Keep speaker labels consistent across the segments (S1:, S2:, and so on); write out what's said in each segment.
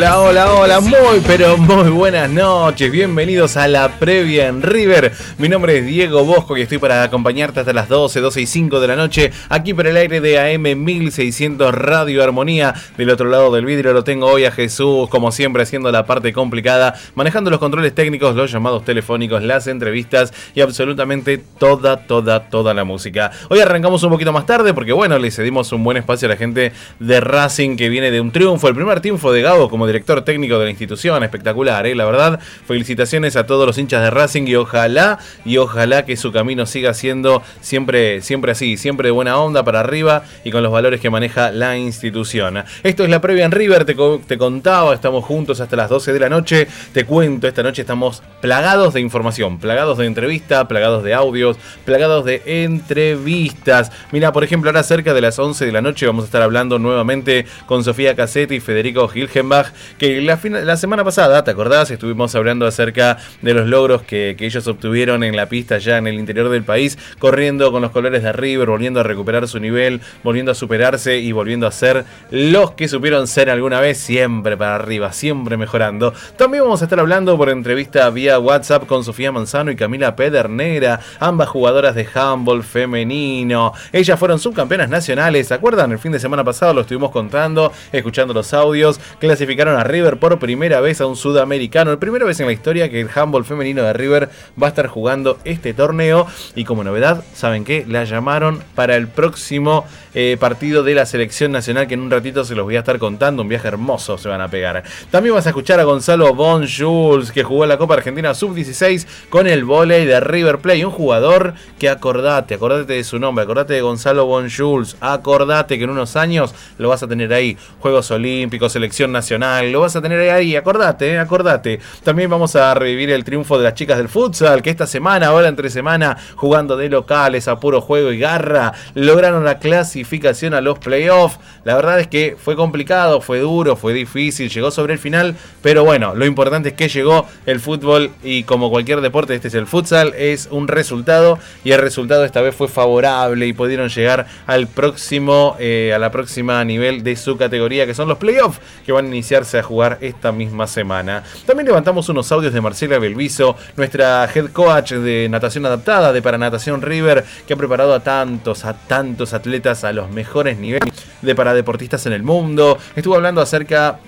S1: Hola, hola, hola, muy pero muy buenas noches, bienvenidos a la previa en River. Mi nombre es Diego Bosco y estoy para acompañarte hasta las 12, 12 y 5 de la noche aquí por el aire de AM 1600 Radio Armonía. Del otro lado del vidrio lo tengo hoy a Jesús, como siempre haciendo la parte complicada, manejando los controles técnicos, los llamados telefónicos, las entrevistas y absolutamente toda, toda, toda la música. Hoy arrancamos un poquito más tarde porque bueno, le cedimos un buen espacio a la gente de Racing que viene de un triunfo, el primer triunfo de como director técnico de la institución. Espectacular, ¿eh? la verdad. Felicitaciones a todos los hinchas de Racing y ojalá, y ojalá que su camino siga siendo siempre, siempre así, siempre de buena onda para arriba y con los valores que maneja la institución. Esto es la previa en River, te, contaba, estamos juntos hasta las 12 de la noche. Te cuento, esta noche estamos plagados de información, plagados de entrevista, plagados de audios, plagados de entrevistas. Mira, por ejemplo, ahora cerca de las 11 de la noche vamos a estar hablando nuevamente con Sofía Cassetti y Federico Gilgen que la, semana pasada, ¿te acordás? Estuvimos hablando acerca de los logros que, ellos obtuvieron en la pista ya en el interior del país, corriendo con los colores de River, volviendo a recuperar su nivel, volviendo a superarse y volviendo a ser los que supieron ser alguna vez, siempre para arriba, siempre mejorando. También vamos a estar hablando por entrevista vía WhatsApp con Sofía Manzano y Camila Pedernera, ambas jugadoras de handball femenino. Ellas fueron subcampeonas nacionales, ¿se acuerdan? El fin de semana pasado lo estuvimos contando, escuchando los audios clasificaron a River por primera vez a un sudamericano. La primera vez en la historia que el handball femenino de River va a estar jugando este torneo. Y como novedad, ¿saben qué? La llamaron para el próximo eh, partido de la selección nacional que en un ratito se los voy a estar contando. Un viaje hermoso se van a pegar. También vas a escuchar a Gonzalo Bon Jules que jugó la Copa Argentina Sub-16 con el volei de River Play. Un jugador que acordate, acordate de su nombre, acordate de Gonzalo Bon Jules. Acordate que en unos años lo vas a tener ahí. Juegos Olímpicos, selección nacional. Lo vas a tener ahí, acordate, eh, acordate. También vamos a revivir el triunfo de las chicas del futsal, que esta semana, ahora entre semana, jugando de locales a puro juego y garra, lograron la clasificación a los playoffs. La verdad es que fue complicado, fue duro, fue difícil, llegó sobre el final, pero bueno, lo importante es que llegó el fútbol y como cualquier deporte, este es el futsal, es un resultado y el resultado esta vez fue favorable y pudieron llegar al próximo, eh, a la próxima nivel de su categoría, que son los playoffs, que van iniciarse a jugar esta misma semana. También levantamos unos audios de Marcela Belviso, nuestra head coach de natación adaptada de Paranatación River, que ha preparado a tantos, a tantos atletas a los mejores niveles de paradeportistas en el mundo. Estuvo hablando acerca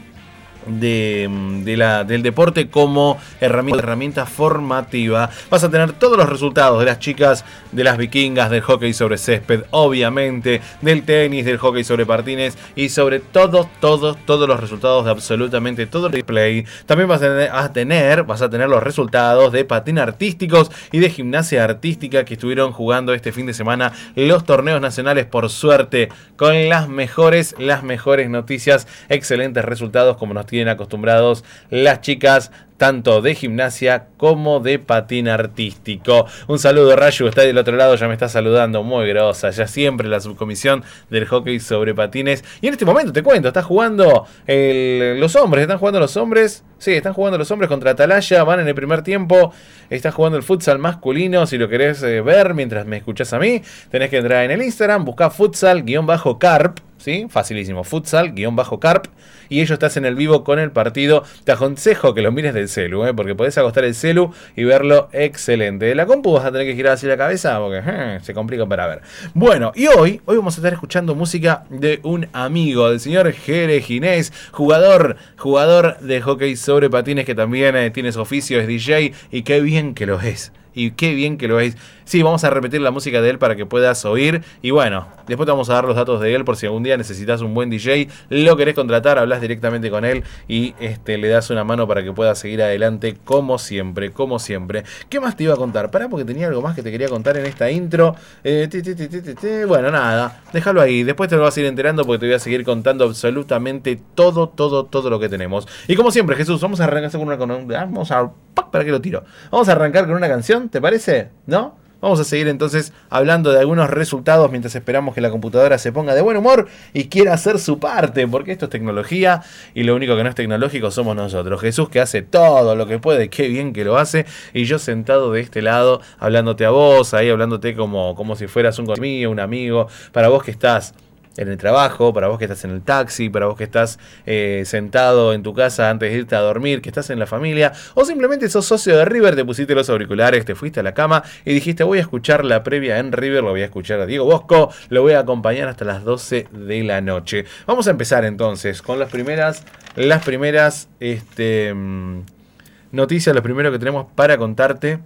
S1: de, la, del deporte como herramienta, formativa. Vas a tener todos los resultados de las chicas, de las vikingas, del hockey sobre césped, obviamente, del tenis, del hockey sobre patines y sobre todos, todos, todos los resultados de absolutamente todo el replay. También vas a tener, vas a tener los resultados de patín artísticos y de gimnasia artística que estuvieron jugando este fin de semana los torneos nacionales por suerte con las mejores, las mejores noticias, excelentes resultados como nos tienen acostumbrados las chicas tanto de gimnasia como de patín artístico. Un saludo, Rayu, está del otro lado, ya me está saludando, muy grosa, ya siempre la subcomisión del hockey sobre patines. Y en este momento te cuento, está jugando los hombres, están jugando los hombres, sí, están jugando los hombres contra Atalaya, van en el primer tiempo, está jugando el futsal masculino, si lo querés eh, ver mientras me escuchás a mí, tenés que entrar en el Instagram, buscar futsal-carp, ¿sí? Facilísimo, futsal-carp y ellos estás en el vivo con el partido. Te aconsejo que lo mires del celu, ¿eh? porque podés acostar el celu y verlo excelente. De la compu vas a tener que girar así la cabeza porque eh, se complica para ver. Bueno, y hoy, hoy vamos a estar escuchando música de un amigo, del señor Jere Ginés, jugador, jugador de hockey sobre patines que también eh, tiene su oficio, es DJ y qué bien que lo es. Y qué bien que lo veis. Sí, vamos a repetir la música de él para que puedas oír. Y bueno, después te vamos a dar los datos de él por si algún día necesitas un buen DJ, lo querés contratar, hablas directamente con él y este, le das una mano para que puedas seguir adelante como siempre, como siempre. ¿Qué más te iba a contar? Pará porque tenía algo más que te quería contar en esta intro. Eh, bueno, nada, déjalo ahí. Después te lo vas a ir enterando porque te voy a seguir contando absolutamente todo, todo, todo lo que tenemos. Y como siempre, Jesús, vamos a arrancar con una... Vamos a... ¿Para qué lo tiro? Vamos a arrancar con una canción, ¿te parece? ¿No? Vamos a seguir entonces hablando de algunos resultados mientras esperamos que la computadora se ponga de buen humor y quiera hacer su parte, porque esto es tecnología y lo único que no es tecnológico somos nosotros. Jesús que hace todo lo que puede, qué bien que lo hace, y yo sentado de este lado hablándote a vos, ahí hablándote como, como si fueras un conmigo, un amigo, para vos que estás en el trabajo, para vos que estás en el taxi, para vos que estás eh, sentado en tu casa antes de irte a dormir, que estás en la familia, o simplemente sos socio de River, te pusiste los auriculares, te fuiste a la cama y dijiste voy a escuchar la previa en River, lo voy a escuchar a Diego Bosco, lo voy a acompañar hasta las 12 de la noche. Vamos a empezar entonces con las primeras, las primeras este, mm, noticias, lo primero que tenemos para contarte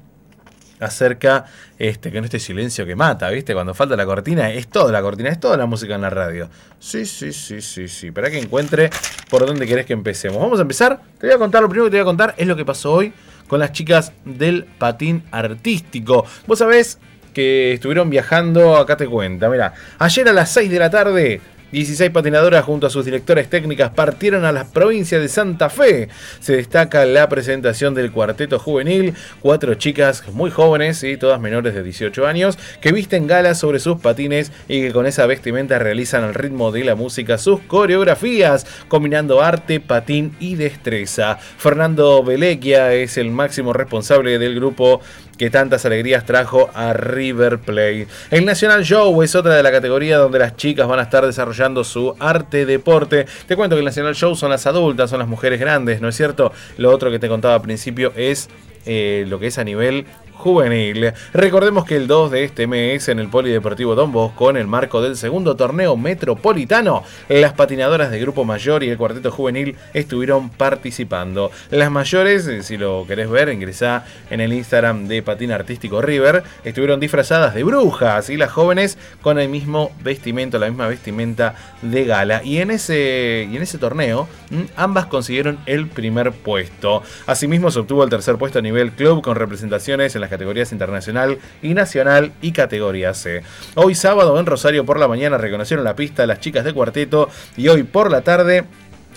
S1: acerca este que no este silencio que mata, ¿viste? Cuando falta la cortina, es toda la cortina, es toda la música en la radio. Sí, sí, sí, sí, sí. Para que encuentre por dónde querés que empecemos. Vamos a empezar. Te voy a contar, lo primero que te voy a contar es lo que pasó hoy con las chicas del patín artístico. Vos sabés que estuvieron viajando, acá te cuenta, mira, ayer a las 6 de la tarde 16 patinadoras junto a sus directores técnicas partieron a la provincia de Santa Fe. Se destaca la presentación del cuarteto juvenil, cuatro chicas muy jóvenes y todas menores de 18 años que visten galas sobre sus patines y que con esa vestimenta realizan al ritmo de la música sus coreografías, combinando arte, patín y destreza. Fernando Belequia es el máximo responsable del grupo que tantas alegrías trajo a River Plate. El National Show es otra de la categoría donde las chicas van a estar desarrollando su arte deporte. Te cuento que el National Show son las adultas, son las mujeres grandes, ¿no es cierto? Lo otro que te contaba al principio es eh, lo que es a nivel juvenil. Recordemos que el 2 de este mes en el Polideportivo Don Bosco, en el marco del segundo torneo metropolitano, las patinadoras de Grupo Mayor y el Cuarteto Juvenil estuvieron participando. Las mayores, eh, si lo querés ver, ingresá en el Instagram de Patina Artístico River, estuvieron disfrazadas de brujas y las jóvenes con el mismo vestimento, la misma vestimenta de gala. Y en ese, y en ese torneo, mm, ambas consiguieron el primer puesto. Asimismo, se obtuvo el tercer puesto a nivel club con representaciones en las categorías internacional y nacional y categoría C. Hoy sábado en Rosario por la mañana reconocieron la pista las chicas de cuarteto y hoy por la tarde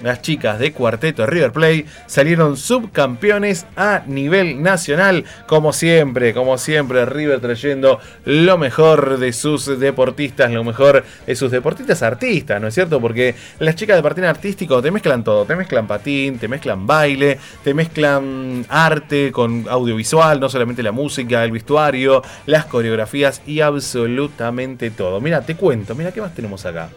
S1: las chicas de Cuarteto River Play salieron subcampeones a nivel nacional. Como siempre, como siempre, River trayendo lo mejor de sus deportistas, lo mejor de sus deportistas artistas, ¿no es cierto? Porque las chicas de patín artístico te mezclan todo, te mezclan patín, te mezclan baile, te mezclan arte con audiovisual, no solamente la música, el vestuario, las coreografías y absolutamente todo. Mira, te cuento, mira qué más tenemos acá.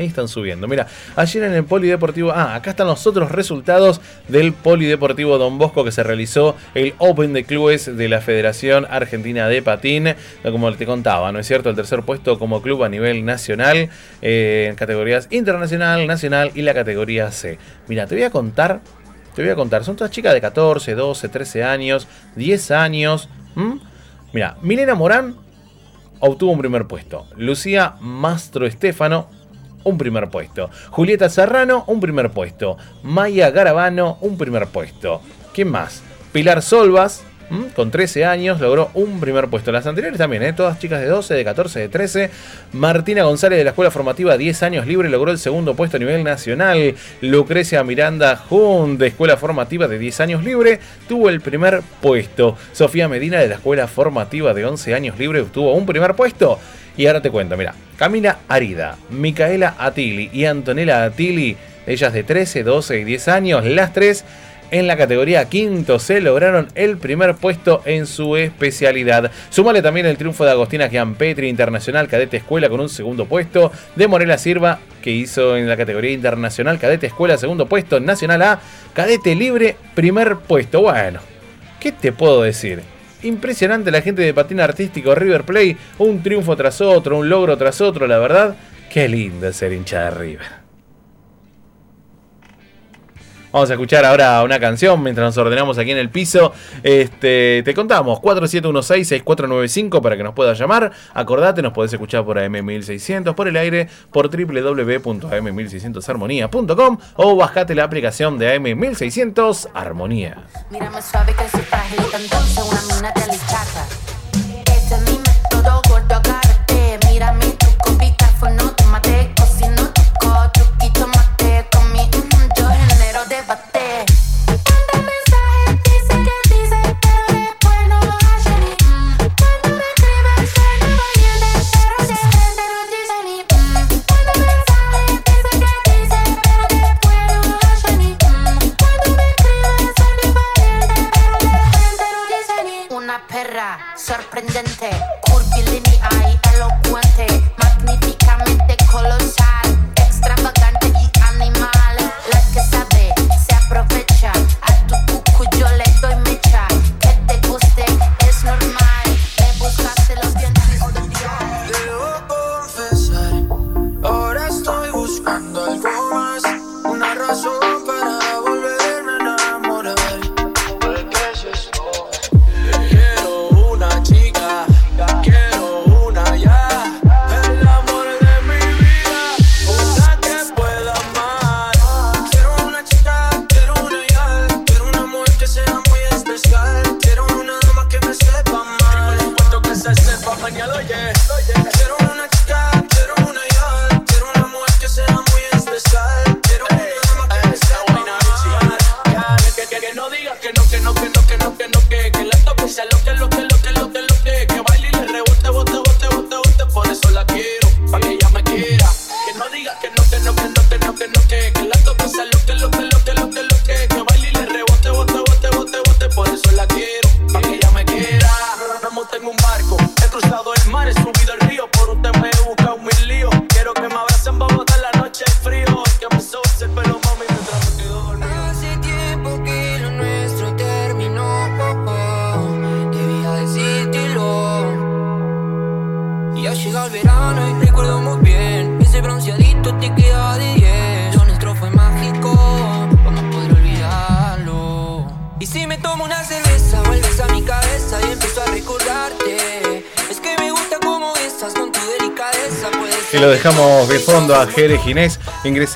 S1: Ahí están subiendo. Mira, ayer en el Polideportivo. Ah, acá están los otros resultados del Polideportivo Don Bosco que se realizó el Open de Clubes de la Federación Argentina de Patín. Como te contaba, ¿no es cierto? El tercer puesto como club a nivel nacional, eh, en categorías internacional, nacional y la categoría C. Mira, te voy a contar. Te voy a contar. Son todas chicas de 14, 12, 13 años, 10 años. Mira, Milena Morán obtuvo un primer puesto. Lucía Mastro Estefano un primer puesto. Julieta Serrano, un primer puesto. Maya Garabano, un primer puesto. ¿Quién más? Pilar Solvas, con 13 años, logró un primer puesto. Las anteriores también, ¿eh? todas chicas de 12, de 14, de 13. Martina González de la Escuela Formativa 10 años libre logró el segundo puesto a nivel nacional. Lucrecia Miranda Jun de Escuela Formativa de 10 años libre tuvo el primer puesto. Sofía Medina de la Escuela Formativa de 11 años libre obtuvo un primer puesto. Y ahora te cuento, mira, Camila Arida, Micaela Atili y Antonella Atili, ellas de 13, 12 y 10 años, las tres en la categoría quinto C lograron el primer puesto en su especialidad. Sumale también el triunfo de Agostina Gianpetri, Internacional Cadete Escuela, con un segundo puesto. De Morela Sirva, que hizo en la categoría Internacional Cadete Escuela, segundo puesto. Nacional A, Cadete Libre, primer puesto. Bueno, ¿qué te puedo decir? Impresionante la gente de patín artístico River Play. Un triunfo tras otro, un logro tras otro, la verdad. Qué lindo ser hincha de River. Vamos a escuchar ahora una canción mientras nos ordenamos aquí en el piso. Este, te contamos 4716-6495 para que nos puedas llamar. Acordate, nos podés escuchar por AM1600 por el aire, por www.am1600armonía.com o bajate la aplicación de AM1600 Armonía. Mírame suave que frágil, una mina Este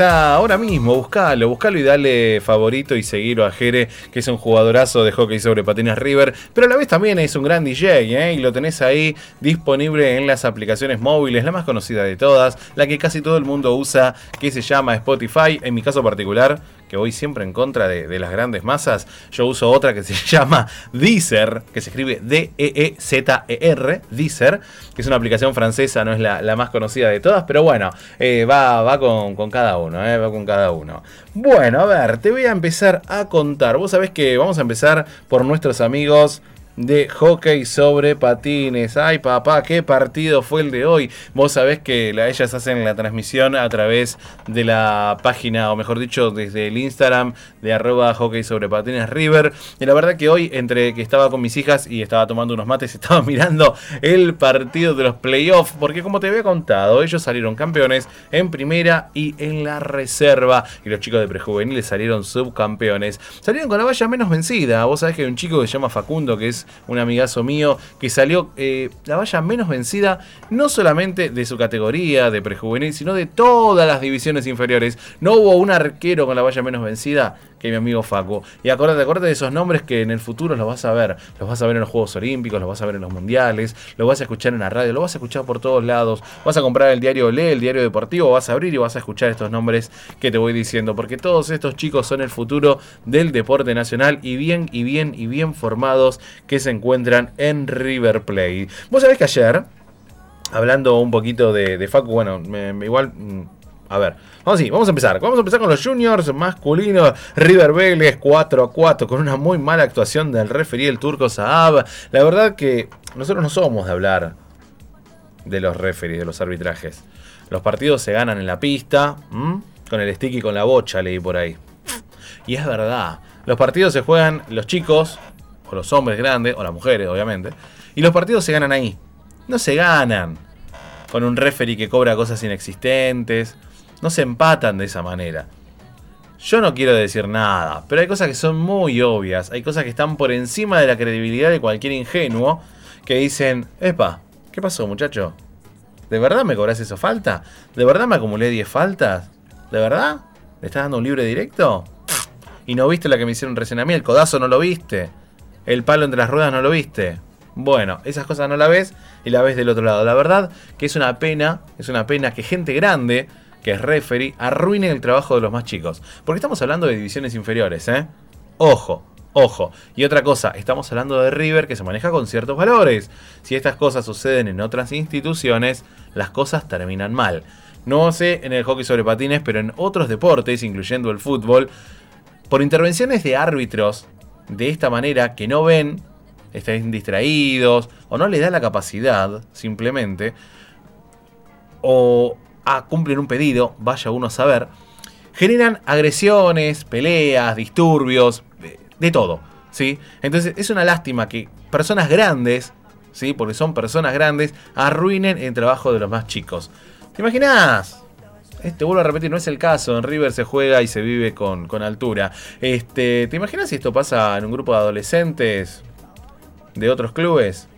S1: Ahora mismo, buscalo, buscalo y dale favorito y seguirlo a Jere, que es un jugadorazo de hockey sobre patines River, pero a la vez también es un gran DJ, ¿eh? y lo tenés ahí disponible en las aplicaciones móviles, la más conocida de todas, la que casi todo el mundo usa, que se llama Spotify, en mi caso particular que voy siempre en contra de, las grandes masas, yo uso otra que se llama Deezer, que se escribe D-E-E-Z-E-R, Deezer, que es una aplicación francesa, no es la, más conocida de todas, pero bueno, eh, va, va con, cada uno, eh, va con cada uno. Bueno, a ver, te voy a empezar a contar. Vos sabés que vamos a empezar por nuestros amigos de hockey sobre patines. Ay, papá, qué partido fue el de hoy. Vos sabés que ellas hacen la transmisión a través de la página, o mejor dicho, desde el Instagram de arroba hockey sobre patines River. Y la verdad que hoy, entre que estaba con mis hijas y estaba tomando unos mates, estaba mirando el partido de los playoffs. Porque como te había contado, ellos salieron campeones en primera y en la reserva. Y los chicos de prejuveniles salieron subcampeones. Salieron con la valla menos vencida. Vos sabés que hay un chico que se llama Facundo, que es un amigazo mío, que salió eh, la valla menos vencida, no solamente de su categoría de prejuvenil, sino de todas las divisiones inferiores. No hubo un arquero con la valla menos vencida que mi amigo Facu. Y acuérdate, acuérdate de esos nombres que en el futuro los vas a ver. Los vas a ver en los Juegos Olímpicos, los vas a ver en los Mundiales, los vas a escuchar en la radio, los vas a escuchar por todos lados. Vas a comprar el diario Lee, el diario deportivo, vas a abrir y vas a escuchar estos nombres que te voy diciendo. Porque todos estos chicos son el futuro del deporte nacional y bien, y bien, y bien formados que se encuentran en River Plate. Vos sabés que ayer, hablando un poquito de, Facu, bueno, igual mm, a ver, vamos, sí, vamos a empezar. Vamos a empezar con los juniors masculinos. River Vélez 4 a 4 con una muy mala actuación del referí el turco Saab. La verdad que nosotros no somos de hablar de los referees, de los arbitrajes. Los partidos se ganan en la pista, con el stick y con la bocha, leí por ahí. Y es verdad, los partidos se juegan los chicos, o los hombres grandes, o las mujeres, obviamente, y los partidos se ganan ahí. No se ganan con un referee que cobra cosas inexistentes, no se empatan de esa manera. Yo no quiero decir nada, pero hay cosas que son muy obvias, hay cosas que están por encima de la credibilidad de cualquier ingenuo que dicen, epa, ¿qué pasó muchacho? ¿De verdad me cobras eso falta? ¿De verdad me acumulé 10 faltas? ¿De verdad? ¿Le estás dando un libre directo? ¿Y no viste la que me hicieron recién a mí? ¿El codazo no lo viste? ¿El palo entre las ruedas no lo viste? Bueno, esas cosas no la ves y la ves del otro lado. La verdad que es una pena, es una pena que gente grande que es referee, arruinen el trabajo de los más chicos. Porque estamos hablando de divisiones inferiores, ¿eh? Ojo, ojo. Y otra cosa, estamos hablando de River que se maneja con ciertos valores. Si estas cosas suceden en otras instituciones, las cosas terminan mal. No sé en el hockey sobre patines, pero en otros deportes, incluyendo el fútbol, por intervenciones de árbitros de esta manera que no ven, están distraídos, o no les da la capacidad, simplemente, o a cumplen un pedido, vaya uno a saber, generan agresiones, peleas, disturbios, de, todo. ¿sí? Entonces es una lástima que personas grandes, ¿sí? porque son personas grandes, arruinen el trabajo de los más chicos. ¿Te imaginas? Este, vuelvo a repetir, no es el caso. En River se juega y se vive con, con altura. Este, ¿Te imaginas si esto pasa en un grupo de adolescentes de otros clubes?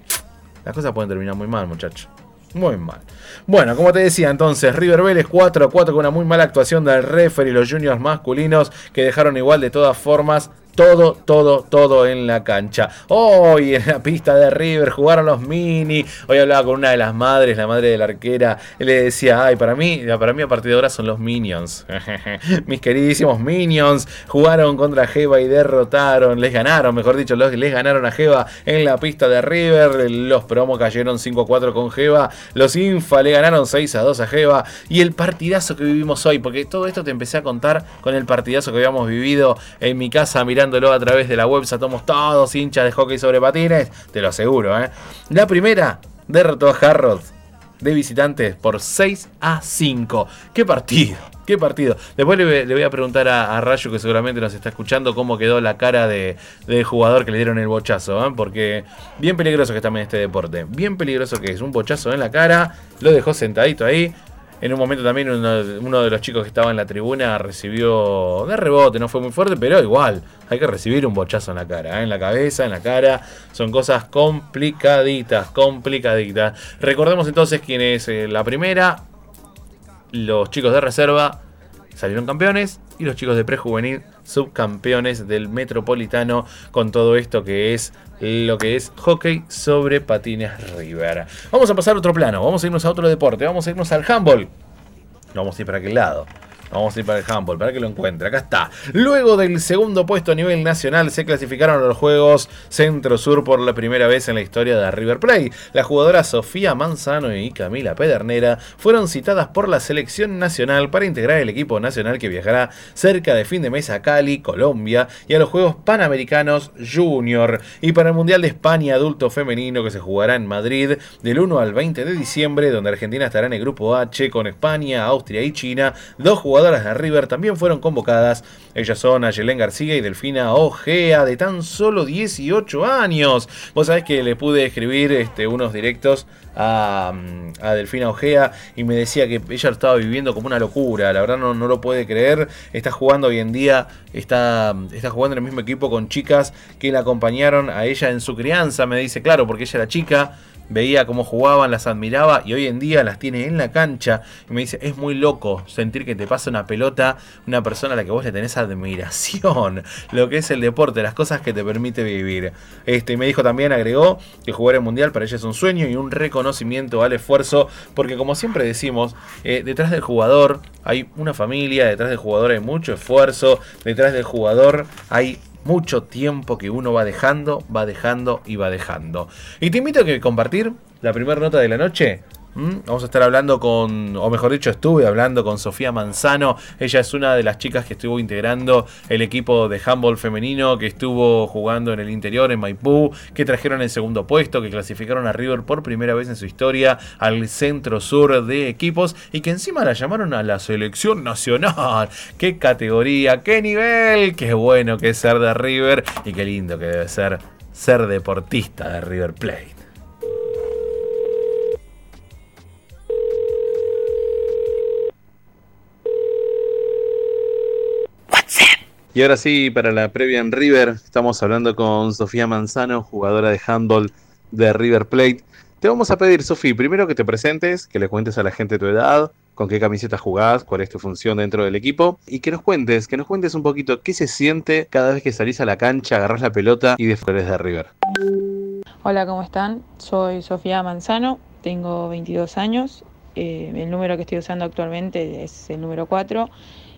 S1: Las cosas pueden terminar muy mal, muchachos. Muy mal. Bueno, como te decía entonces, River Vélez 4 a 4 con una muy mala actuación del referee y los juniors masculinos que dejaron igual de todas formas todo, todo, todo en la cancha. Hoy en la pista de River jugaron los mini. Hoy hablaba con una de las madres, la madre de la arquera. Le decía, ay, para mí, para mí a partir de ahora son los Minions. Mis queridísimos Minions jugaron contra Jeva y derrotaron, les ganaron, mejor dicho, les ganaron a Jeva en la pista de River. Los promos cayeron 5-4 con Jeva. Los Infa le ganaron 6-2 a Jeva. Y el partidazo que vivimos hoy, porque todo esto te empecé a contar con el partidazo que habíamos vivido en mi casa mirando a través de la web Somos todos hinchas de hockey sobre patines, te lo aseguro. ¿eh? La primera derrotó a Harrods de visitantes por 6 a 5. ¡Qué partido! ¡Qué partido! Después le, voy a preguntar a, Rayo, que seguramente nos está escuchando, cómo quedó la cara de, del jugador que le dieron el bochazo. ¿eh? Porque bien peligroso que está en este deporte. Bien peligroso que es. Un bochazo en la cara. Lo dejó sentadito ahí. En un momento también uno, de los chicos que estaba en la tribuna recibió de rebote, no fue muy fuerte, pero igual hay que recibir un bochazo en la cara, ¿eh? en la cabeza, en la cara. Son cosas complicaditas, complicaditas. Recordemos entonces quién es eh, la primera. Los chicos de reserva salieron campeones y los chicos de prejuvenil subcampeones del Metropolitano con todo esto que es lo que es hockey sobre patines River. Vamos a pasar a otro plano, vamos a irnos a otro deporte, vamos a irnos al handball. Vamos a ir para aquel lado. Vamos a ir para el handball, para que lo encuentre. Acá está. Luego del segundo puesto a nivel nacional, se clasificaron a los Juegos Centro-Sur por la primera vez en la historia de River Plate. Las jugadoras Sofía Manzano y Camila Pedernera fueron citadas por la selección nacional para integrar el equipo nacional que viajará cerca de fin de mes a Cali, Colombia, y a los Juegos Panamericanos Junior. Y para el Mundial de España Adulto Femenino que se jugará en Madrid del 1 al 20 de diciembre, donde Argentina estará en el grupo H con España, Austria y China. Dos jugadoras de River también fueron convocadas. Ellas son Ayelén García y Delfina Ojea, de tan solo 18 años. Vos sabés que le pude escribir este, unos directos a, Delfina Ojea y me decía que ella estaba viviendo como una locura. La verdad no, no lo puede creer. Está jugando hoy en día, está, está jugando en el mismo equipo con chicas que la acompañaron a ella en su crianza. Me dice, claro, porque ella era chica veía cómo jugaban, las admiraba y hoy en día las tiene en la cancha. Y me dice, es muy loco sentir que te pasa una pelota una persona a la que vos le tenés admiración. Lo que es el deporte, las cosas que te permite vivir. Este, y me dijo también, agregó, que jugar el mundial para ella es un sueño y un reconocimiento al esfuerzo. Porque como siempre decimos, eh, detrás del jugador hay una familia, detrás del jugador hay mucho esfuerzo, detrás del jugador hay mucho tiempo que uno va dejando, va dejando y va dejando. Y te invito a que compartir la primera nota de la noche ¿Mm? Vamos a estar hablando con, o mejor dicho, estuve hablando con Sofía Manzano. Ella es una de las chicas que estuvo integrando el equipo de handball femenino, que estuvo jugando en el interior, en Maipú, que trajeron el segundo puesto, que clasificaron a River por primera vez en su historia al centro sur de equipos y que encima la llamaron a la selección nacional. ¡Qué categoría! ¡Qué nivel! ¡Qué bueno que es ser de River! Y qué lindo que debe ser ser deportista de River Plate. Y ahora sí, para la previa en River, estamos hablando con Sofía Manzano, jugadora de handball de River Plate. Te vamos a pedir, Sofía, primero que te presentes, que le cuentes a la gente tu edad, con qué camiseta jugás, cuál es tu función dentro del equipo y que nos cuentes, que nos cuentes un poquito qué se siente cada vez que salís a la cancha, agarrás la pelota y desflores de River.
S2: Hola, ¿cómo están? Soy Sofía Manzano, tengo 22 años, eh, el número que estoy usando actualmente es el número 4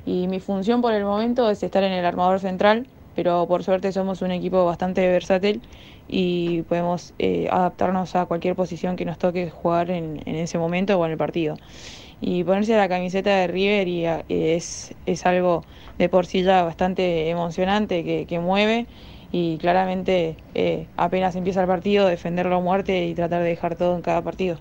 S2: y mi función por el momento es estar en el armador central, pero por suerte somos un equipo bastante versátil y podemos eh, adaptarnos a cualquier posición que nos toque jugar en, ese momento o en el partido. Y ponerse la camiseta de River y, es, es algo de por sí ya bastante emocionante que, que mueve y claramente eh, apenas empieza el partido, defenderlo a muerte y tratar de dejar todo en cada partido.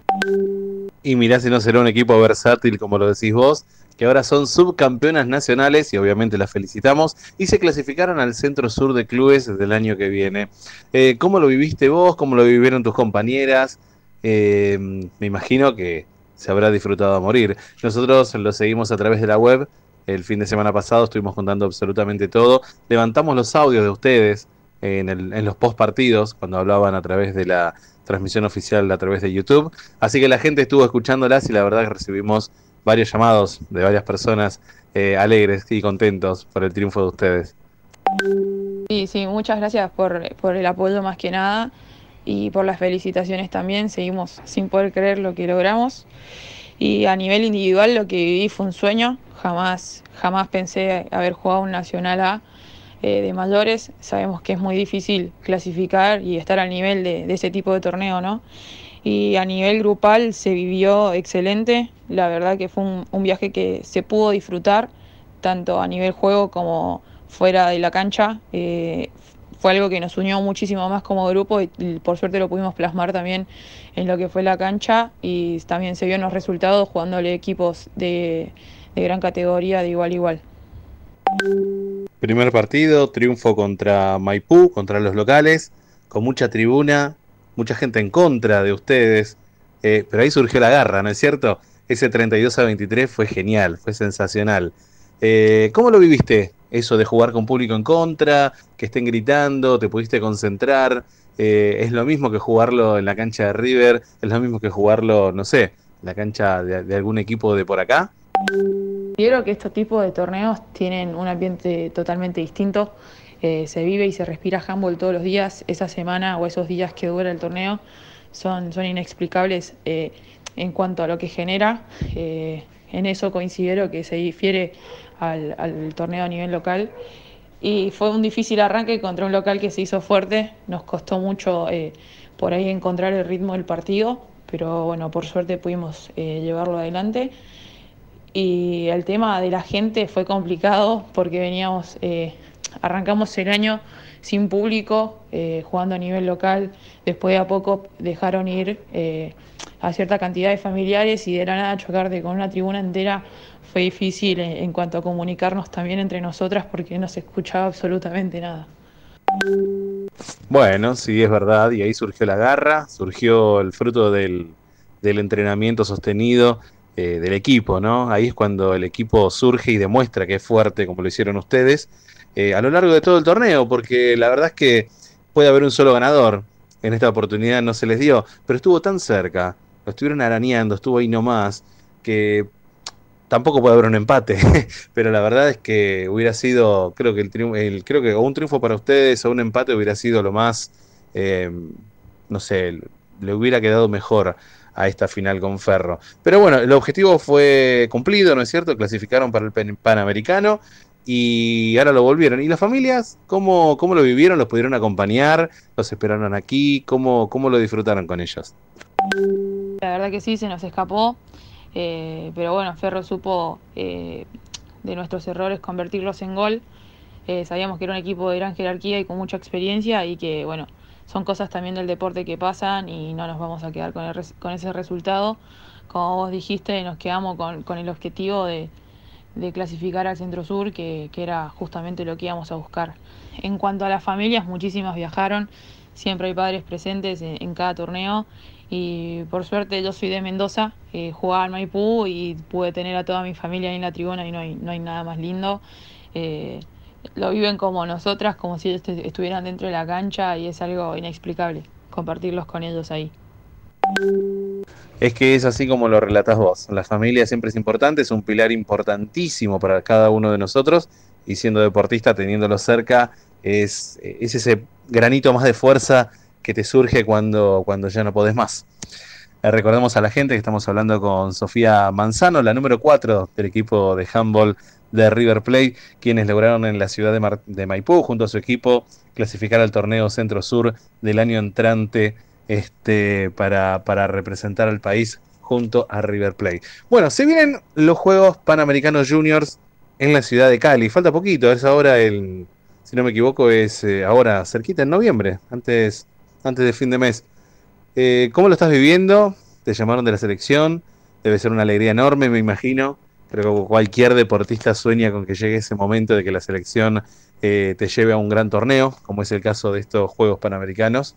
S1: Y mirá si no será un equipo versátil como lo decís vos, que ahora son subcampeonas nacionales y obviamente las felicitamos y se clasificaron al centro sur de clubes del año que viene. Eh, ¿Cómo lo viviste vos? ¿Cómo lo vivieron tus compañeras? Eh, me imagino que se habrá disfrutado a morir. Nosotros lo seguimos a través de la web. El fin de semana pasado estuvimos contando absolutamente todo. Levantamos los audios de ustedes en, los post partidos cuando hablaban a través de la transmisión oficial a través de YouTube. Así que la gente estuvo escuchándolas y la verdad que recibimos varios llamados de varias personas eh, alegres y contentos por el triunfo de ustedes.
S2: Sí, sí, muchas gracias por, el apoyo más que nada y por las felicitaciones también. Seguimos sin poder creer lo que logramos. Y a nivel individual lo que viví fue un sueño. Jamás, jamás pensé haber jugado un Nacional A eh, de mayores. Sabemos que es muy difícil clasificar y estar al nivel de, de ese tipo de torneo, ¿no? Y a nivel grupal se vivió excelente. La verdad que fue un, viaje que se pudo disfrutar, tanto a nivel juego como fuera de la cancha. Eh, fue algo que nos unió muchísimo más como grupo y, por suerte lo pudimos plasmar también en lo que fue la cancha y también se vio en los resultados jugándole equipos de, de gran categoría de igual a igual.
S1: Primer partido, triunfo contra Maipú, contra los locales, con mucha tribuna, mucha gente en contra de ustedes, eh, pero ahí surgió la garra, ¿no es cierto? ese 32 a 23 fue genial, fue sensacional. Eh, ¿Cómo lo viviste? Eso de jugar con público en contra, que estén gritando, te pudiste concentrar. Eh, es lo mismo que jugarlo en la cancha de River, es lo mismo que jugarlo, no sé, en la cancha de, algún equipo de por acá.
S2: Quiero que estos tipos de torneos tienen un ambiente totalmente distinto. Eh, se vive y se respira handball todos los días. Esa semana o esos días que dura el torneo son, son inexplicables en cuanto a lo que genera. en eso considero que se difiere al, torneo a nivel local. Y fue un difícil arranque contra un local que se hizo fuerte. Nos costó mucho eh, por ahí encontrar el ritmo del partido, pero bueno, por suerte pudimos eh, llevarlo adelante. Y el tema de la gente fue complicado porque veníamos, eh, arrancamos el año sin público, jugando a nivel local. Después de a poco dejaron ir a cierta cantidad de familiares y de la nada chocarte con una tribuna entera fue difícil en, cuanto a comunicarnos también entre nosotras porque no se escuchaba absolutamente nada.
S1: Bueno, sí, es verdad, y ahí surgió la garra, surgió el fruto del, entrenamiento sostenido eh, del equipo, ¿no? Ahí es cuando el equipo surge y demuestra que es fuerte, como lo hicieron ustedes, eh, a lo largo de todo el torneo, porque la verdad es que puede haber un solo ganador. En esta oportunidad no se les dio, pero estuvo tan cerca, lo estuvieron arañando, estuvo ahí nomás, que tampoco puede haber un empate, pero la verdad es que hubiera sido, creo que el, creo que un triunfo para ustedes o un empate hubiera sido lo más, eh, no sé, le hubiera quedado mejor a esta final con Ferro. Pero bueno, el objetivo fue cumplido, ¿no es cierto? Clasificaron para el Panamericano y ahora lo volvieron. ¿Y las familias cómo, cómo lo vivieron? ¿Los pudieron acompañar? ¿Los esperaron aquí? ¿Cómo, ¿Cómo lo disfrutaron con ellos?
S2: La verdad que sí, se nos escapó. Eh, pero bueno, Ferro supo eh, de nuestros errores convertirlos en gol. Eh, sabíamos que era un equipo de gran jerarquía y con mucha experiencia y que bueno, son cosas también del deporte que pasan y no nos vamos a quedar con, con ese resultado. Como vos dijiste, nos quedamos con, el objetivo de, clasificar al Centro Sur, que, era justamente lo que íbamos a buscar. En cuanto a las familias, muchísimas viajaron, siempre hay padres presentes en cada torneo y por suerte yo soy de Mendoza, eh, jugaba al Maipú y pude tener a toda mi familia ahí en la tribuna y no hay, no hay nada más lindo. Eh, lo viven como nosotras, como si ellos estuvieran dentro de la cancha y es algo inexplicable compartirlos con ellos ahí.
S1: Es que es así como lo relatas vos. La familia siempre es importante, es un pilar importantísimo para cada uno de nosotros y siendo deportista, teniéndolo cerca, es, es ese granito más de fuerza que te surge cuando, cuando ya no podés más. Eh, recordemos a la gente que estamos hablando con Sofía Manzano, la número 4 del equipo de handball de River Plate, quienes lograron en la ciudad de, de, Maipú, junto a su equipo, clasificar al torneo Centro Sur del año entrante este, para, representar al país junto a River Plate. Bueno, se vienen los Juegos Panamericanos Juniors en la ciudad de Cali. Falta poquito, es ahora el, si no me equivoco, es eh, ahora cerquita en noviembre, antes antes de fin de mes. Eh, ¿Cómo lo estás viviendo? Te llamaron de la selección, debe ser una alegría enorme, me imagino. Creo que cualquier deportista sueña con que llegue ese momento de que la selección eh, te lleve a un gran torneo, como es el caso de estos Juegos Panamericanos.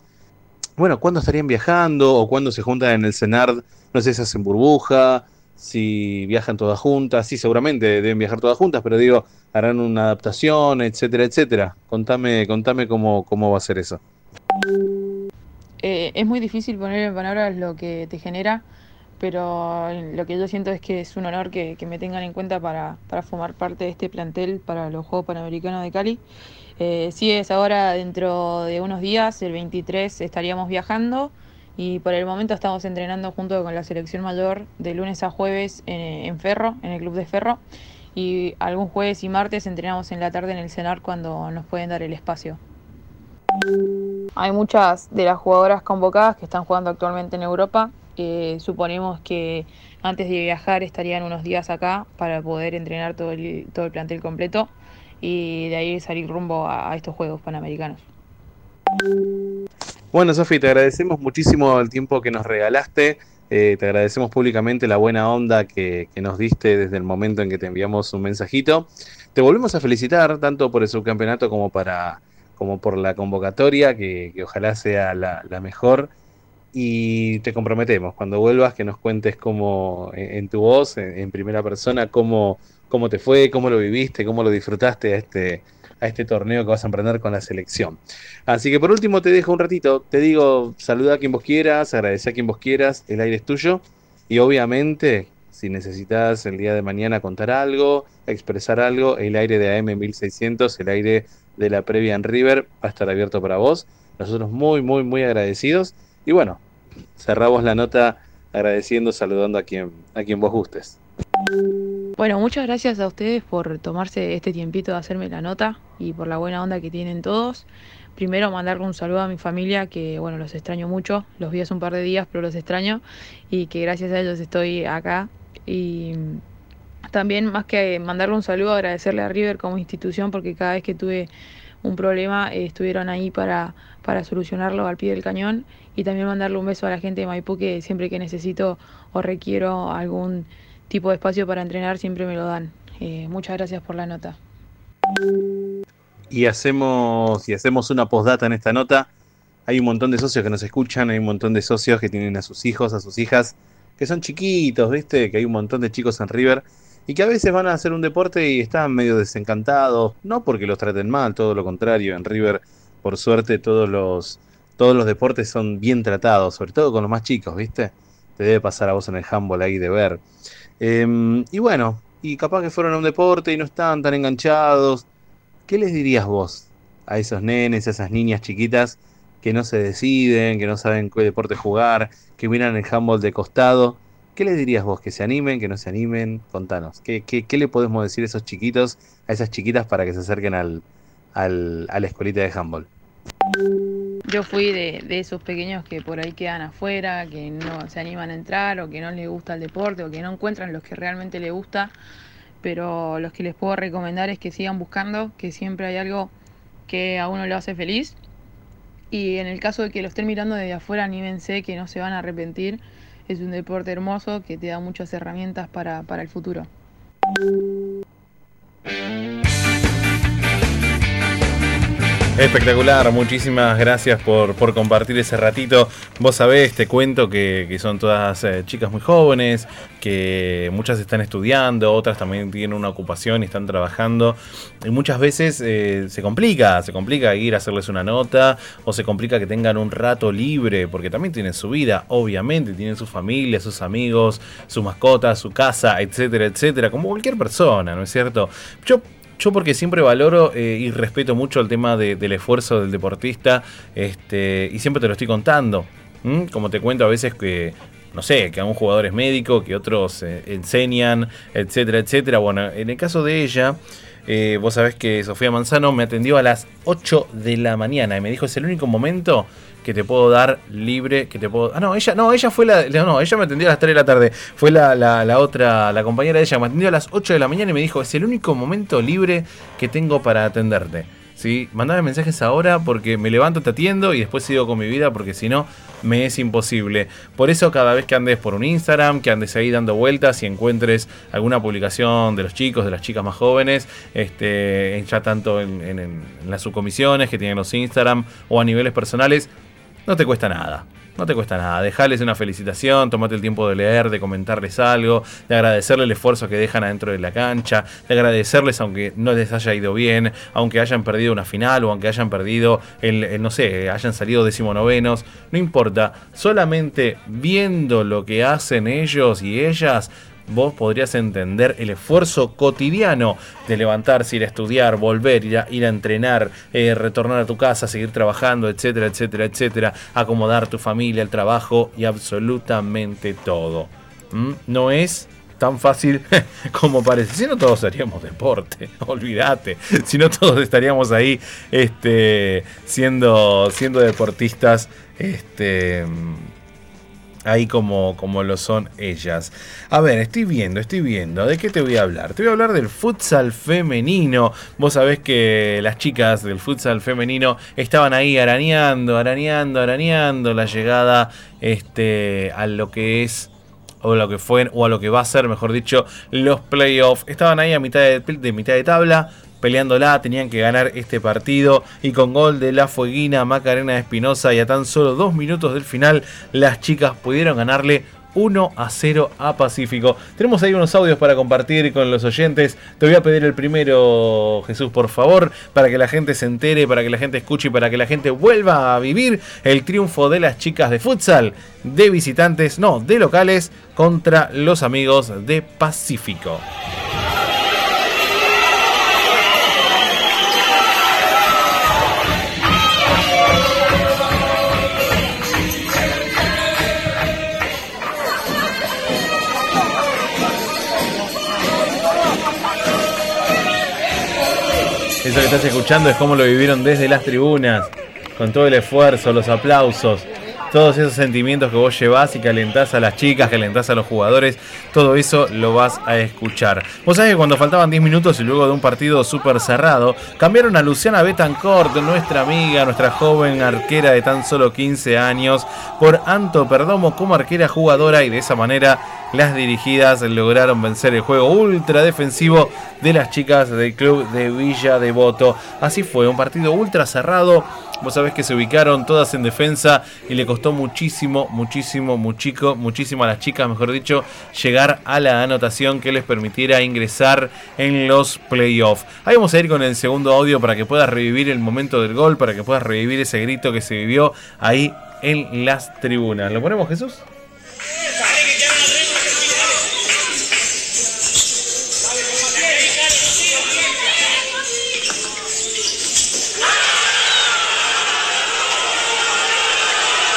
S1: Bueno, ¿cuándo estarían viajando o cuándo se juntan en el CENARD? No sé si hacen burbuja, si viajan todas juntas. Sí, seguramente deben viajar todas juntas, pero digo, harán una adaptación, etcétera, etcétera. Contame, contame cómo, cómo va a ser eso.
S2: Eh, es muy difícil poner en palabras lo que te genera, pero lo que yo siento es que es un honor que, me tengan en cuenta para, formar parte de este plantel para los Juegos Panamericanos de Cali. Eh, sí, es ahora dentro de unos días, el 23, estaríamos viajando y por el momento estamos entrenando junto con la selección mayor de lunes a jueves en, Ferro, en el club de Ferro. Y algún jueves y martes entrenamos en la tarde en el CENAR cuando nos pueden dar el espacio. Hay muchas de las jugadoras convocadas que están jugando actualmente en Europa. suponemos que antes de viajar estarían unos días acá para poder entrenar todo el, todo el plantel completo y de ahí salir rumbo a, estos Juegos Panamericanos.
S1: Bueno, Sofi, te agradecemos muchísimo el tiempo que nos regalaste. Eh, te agradecemos públicamente la buena onda que, que, nos diste desde el momento en que te enviamos un mensajito. Te volvemos a felicitar tanto por el subcampeonato como para como por la convocatoria, que, ojalá sea la, mejor. y te comprometemos cuando vuelvas que nos cuentes cómo, en, tu voz, en, primera persona, cómo, cómo te fue, cómo lo viviste, cómo lo disfrutaste a este, a este torneo que vas a emprender con la selección. Así que por último te dejo un ratito, te digo, saluda a quien vos quieras, agradece a quien vos quieras, el aire es tuyo y obviamente si necesitas el día de mañana contar algo, expresar algo, el aire de AM 1600, el aire de la previa en River va a estar abierto para vos. Nosotros muy, muy, muy agradecidos. Y bueno, cerramos la nota agradeciendo, saludando a quien, a quien vos gustes.
S2: Bueno, muchas gracias a ustedes por tomarse este tiempito de hacerme la nota y por la buena onda que tienen todos. Primero mandarle un saludo a mi familia, que bueno, los extraño mucho, los vi hace un par de días, pero los extraño y que gracias a ellos estoy acá. Y también más que mandarle un saludo, agradecerle a River como institución porque cada vez que tuve un problema eh, estuvieron ahí para, para solucionarlo al pie del cañón y también mandarle un beso a la gente de Maipú que siempre que necesito o requiero algún tipo de espacio para entrenar siempre me lo dan. Eh, muchas gracias por la nota.
S1: Y hacemos, y hacemos una postdata en esta nota. Hay un montón de socios que nos escuchan, hay un montón de socios que tienen a sus hijos, a sus hijas, que son chiquitos, ¿viste? Que hay un montón de chicos en River y que a veces van a hacer un deporte y están medio desencantados, no porque los traten mal, todo lo contrario, en River, por suerte, todos los, todos los deportes son bien tratados, sobre todo con los más chicos, ¿viste? Te debe pasar a vos en el handball ahí de ver. Em, y bueno, y capaz que fueron a un deporte y no están tan enganchados. ¿Qué les dirías vos a esos nenes, a esas niñas chiquitas que no se deciden, que no saben qué deporte jugar, que miran el handball de costado? ¿Qué les dirías vos? ¿Que se animen, que no se animen? Contanos. ¿Qué, qué, le podemos decir a esos chiquitos, a esas chiquitas para que se acerquen al, al, a la escuelita de handball?
S2: Yo fui de, esos pequeños que por ahí quedan afuera, que no se animan a entrar o que no les gusta el deporte o que no encuentran los que realmente les gusta. Pero los que les puedo recomendar es que sigan buscando, que siempre hay algo que a uno le hace feliz. Y en el caso de que lo estén mirando desde afuera, anímense que no se van a arrepentir es un deporte hermoso que te da muchas herramientas para, para el futuro.
S1: Espectacular, muchísimas gracias por, compartir ese ratito. Vos sabés, te cuento que, son todas eh, chicas muy jóvenes, que muchas están estudiando, otras también tienen una ocupación y están trabajando. Y muchas veces eh, se complica, se complica ir a hacerles una nota o se complica que tengan un rato libre, porque también tienen su vida, obviamente, tienen su familia, sus amigos, su mascota, su casa, etcétera, etcétera, como cualquier persona, ¿no es cierto? Yo yo porque siempre valoro eh, y respeto mucho el tema del esfuerzo del deportista este, y siempre te lo estoy contando. Como te cuento a veces que, no sé, que a un jugador es médico, que otros eh, enseñan, etcétera, etcétera. Bueno, en el caso de ella, eh, vos sabés que Sofía Manzano me atendió a las 8 de la mañana y me dijo, es el único momento que te puedo dar libre, que te puedo... Ah, no, ella, no, ella fue la... No, ella me atendió a las 3 de la tarde. Fue la, la, otra, la compañera de ella, me atendió a las 8 de la mañana y me dijo, es el único momento libre que tengo para atenderte. ¿Sí? Mandame mensajes ahora porque me levanto, te atiendo y después sigo con mi vida porque si no, me es imposible. Por eso cada vez que andes por un Instagram, que andes ahí dando vueltas y encuentres alguna publicación de los chicos, de las chicas más jóvenes, este, ya tanto en, en las subcomisiones que tienen los Instagram o a niveles personales, no te cuesta nada. No te cuesta nada, dejarles una felicitación, tomate el tiempo de leer, de comentarles algo, de agradecerles el esfuerzo que dejan adentro de la cancha, de agradecerles aunque no les haya ido bien, aunque hayan perdido una final o aunque hayan perdido, el, no sé, hayan salido decimonovenos, no importa, solamente viendo lo que hacen ellos y ellas, vos podrías entender el esfuerzo cotidiano de levantarse, ir a estudiar, volver, ir a, ir a entrenar, eh, retornar a tu casa, seguir trabajando, etcétera, etcétera, etcétera, acomodar tu familia, el trabajo y absolutamente todo. ¿Mm? No es tan fácil como parece. Si no todos haríamos deporte, olvídate. Si no todos estaríamos ahí este, siendo, siendo deportistas este, ahí como, como lo son ellas. A ver, estoy viendo, estoy viendo. ¿De qué te voy a hablar? Te voy a hablar del futsal femenino. Vos sabés que las chicas del futsal femenino estaban ahí arañando, arañando, arañando la llegada este, a lo que es o a lo que fue o a lo que va a ser, mejor dicho, los playoffs. Estaban ahí a mitad de, de mitad de tabla peleándola, tenían que ganar este partido y con gol de la Fueguina, Macarena Espinosa y a tan solo dos minutos del final, las chicas pudieron ganarle 1 a 0 a Pacífico. Tenemos ahí unos audios para compartir con los oyentes. Te voy a pedir el primero, Jesús, por favor, para que la gente se entere, para que la gente escuche y para que la gente vuelva a vivir el triunfo de las chicas de futsal de visitantes, no, de locales, contra los amigos de Pacífico. Eso que estás escuchando es cómo lo vivieron desde las tribunas, con todo el esfuerzo, los aplausos, todos esos sentimientos que vos llevás y calentás a las chicas, calentás a los jugadores, todo eso lo vas a escuchar. Vos sabés que cuando faltaban 10 minutos y luego de un partido súper cerrado, cambiaron a Luciana Betancourt, nuestra amiga, nuestra joven arquera de tan solo 15 años, por Anto Perdomo como arquera jugadora y de esa manera las dirigidas lograron vencer el juego ultra defensivo de las chicas del club de Villa Devoto. Así fue, un partido ultra cerrado Vos sabés que se ubicaron todas en defensa y le costó muchísimo, muchísimo, muchico, muchísimo a las chicas, mejor dicho, llegar a la anotación que les permitiera ingresar en los playoffs. Ahí vamos a ir con el segundo audio para que puedas revivir el momento del gol, para que puedas revivir ese grito que se vivió ahí en las tribunas. ¿Lo ponemos, Jesús?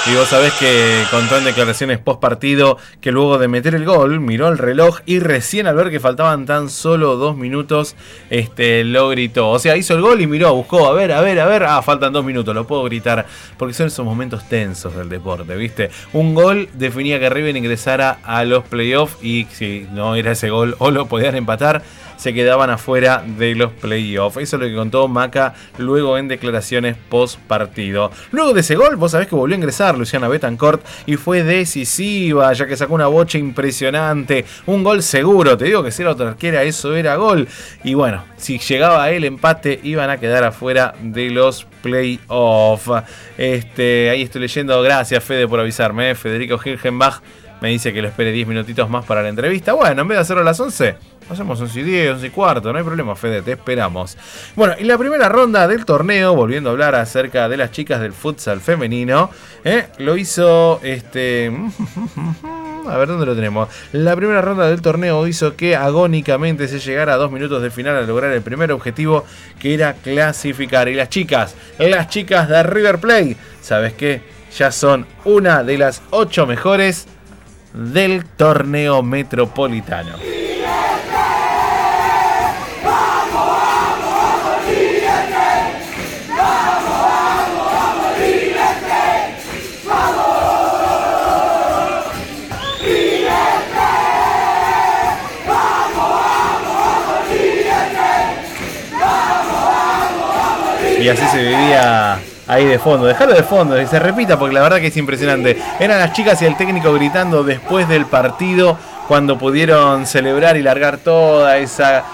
S1: Y vos sabés que contó en declaraciones post partido que luego de meter el gol miró el reloj y recién al ver que faltaban tan solo dos minutos, este, lo gritó. O sea, hizo el gol y miró, buscó, a ver, a ver, a ver, ah, faltan dos minutos, lo puedo gritar. Porque son esos momentos tensos del deporte, ¿viste? Un gol definía que River ingresara a los playoffs y si no era ese gol o lo podían empatar se quedaban afuera de los playoffs. Eso es lo que contó Maca luego en declaraciones post partido. Luego de ese gol, vos sabés que volvió a ingresar Luciana Betancourt y fue decisiva, ya que sacó una bocha impresionante. Un gol seguro, te digo que si era otra arquera, eso era gol. Y bueno, si llegaba el empate, iban a quedar afuera de los playoffs. Este, ahí estoy leyendo, gracias Fede por avisarme, ¿eh? Federico Hirgenbach me dice que lo espere 10 minutitos más para la entrevista. Bueno, en vez de hacerlo a las 11, hacemos 11 y 10, 11 y cuarto, no hay problema, Fede, te esperamos. Bueno, y la primera ronda del torneo, volviendo a hablar acerca de las chicas del futsal femenino, ¿eh? lo hizo este. A ver dónde lo tenemos. La primera ronda del torneo hizo que agónicamente se llegara a dos minutos de final a lograr el primer objetivo que era clasificar. Y las chicas, las chicas de River Plate, ¿sabes qué? Ya son una de las ocho mejores del torneo metropolitano. Y así se vivía ahí de fondo. Dejarlo de fondo, y se repita porque la verdad que es impresionante. Eran las chicas y el técnico gritando después del partido cuando pudieron celebrar y largar toda esa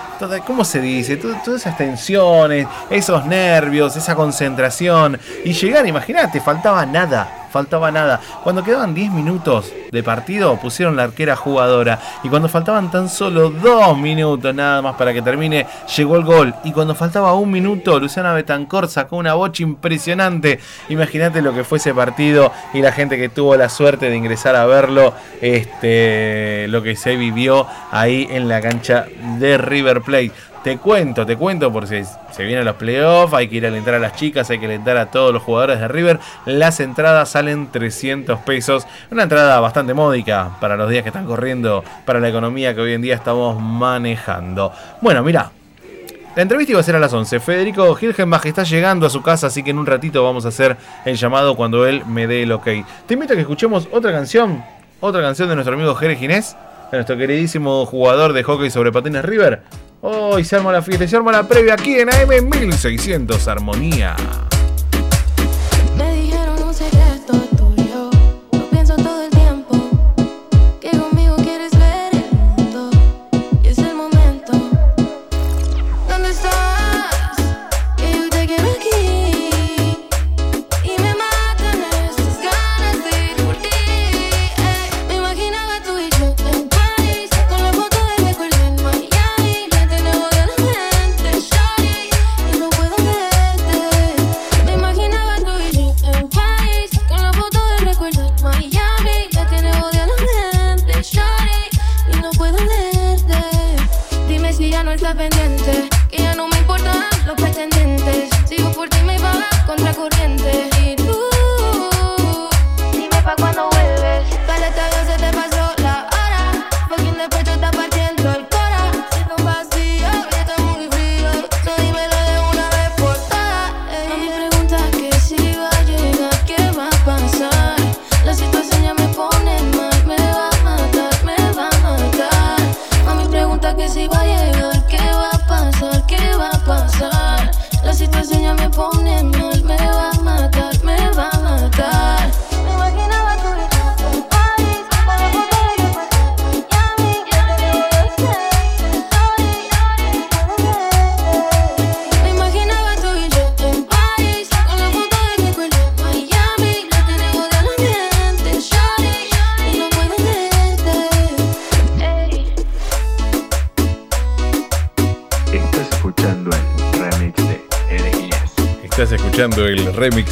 S1: ¿cómo se dice? todas esas tensiones, esos nervios, esa concentración. Y llegar, imagínate, faltaba nada faltaba nada. Cuando quedaban 10 minutos de partido, pusieron la arquera jugadora. Y cuando faltaban tan solo 2 minutos nada más para que termine, llegó el gol. Y cuando faltaba un minuto, Luciana Betancor sacó una bocha impresionante. Imagínate lo que fue ese partido y la gente que tuvo la suerte de ingresar a verlo, este, lo que se vivió ahí en la cancha de River Plate. Te cuento, te cuento, por si se vienen los playoffs, hay que ir a alentar a las chicas, hay que alentar a todos los jugadores de River. Las entradas salen 300 pesos. Una entrada bastante módica para los días que están corriendo, para la economía que hoy en día estamos manejando. Bueno, mira, la entrevista iba a ser a las 11. Federico Gilgenbach está llegando a su casa, así que en un ratito vamos a hacer el llamado cuando él me dé el ok. Te invito a que escuchemos otra canción, otra canción de nuestro amigo Jerez Ginés, de nuestro queridísimo jugador de hockey sobre patines River. Hoy se arma la fiesta, se arma la previa aquí en AM 1600 Armonía.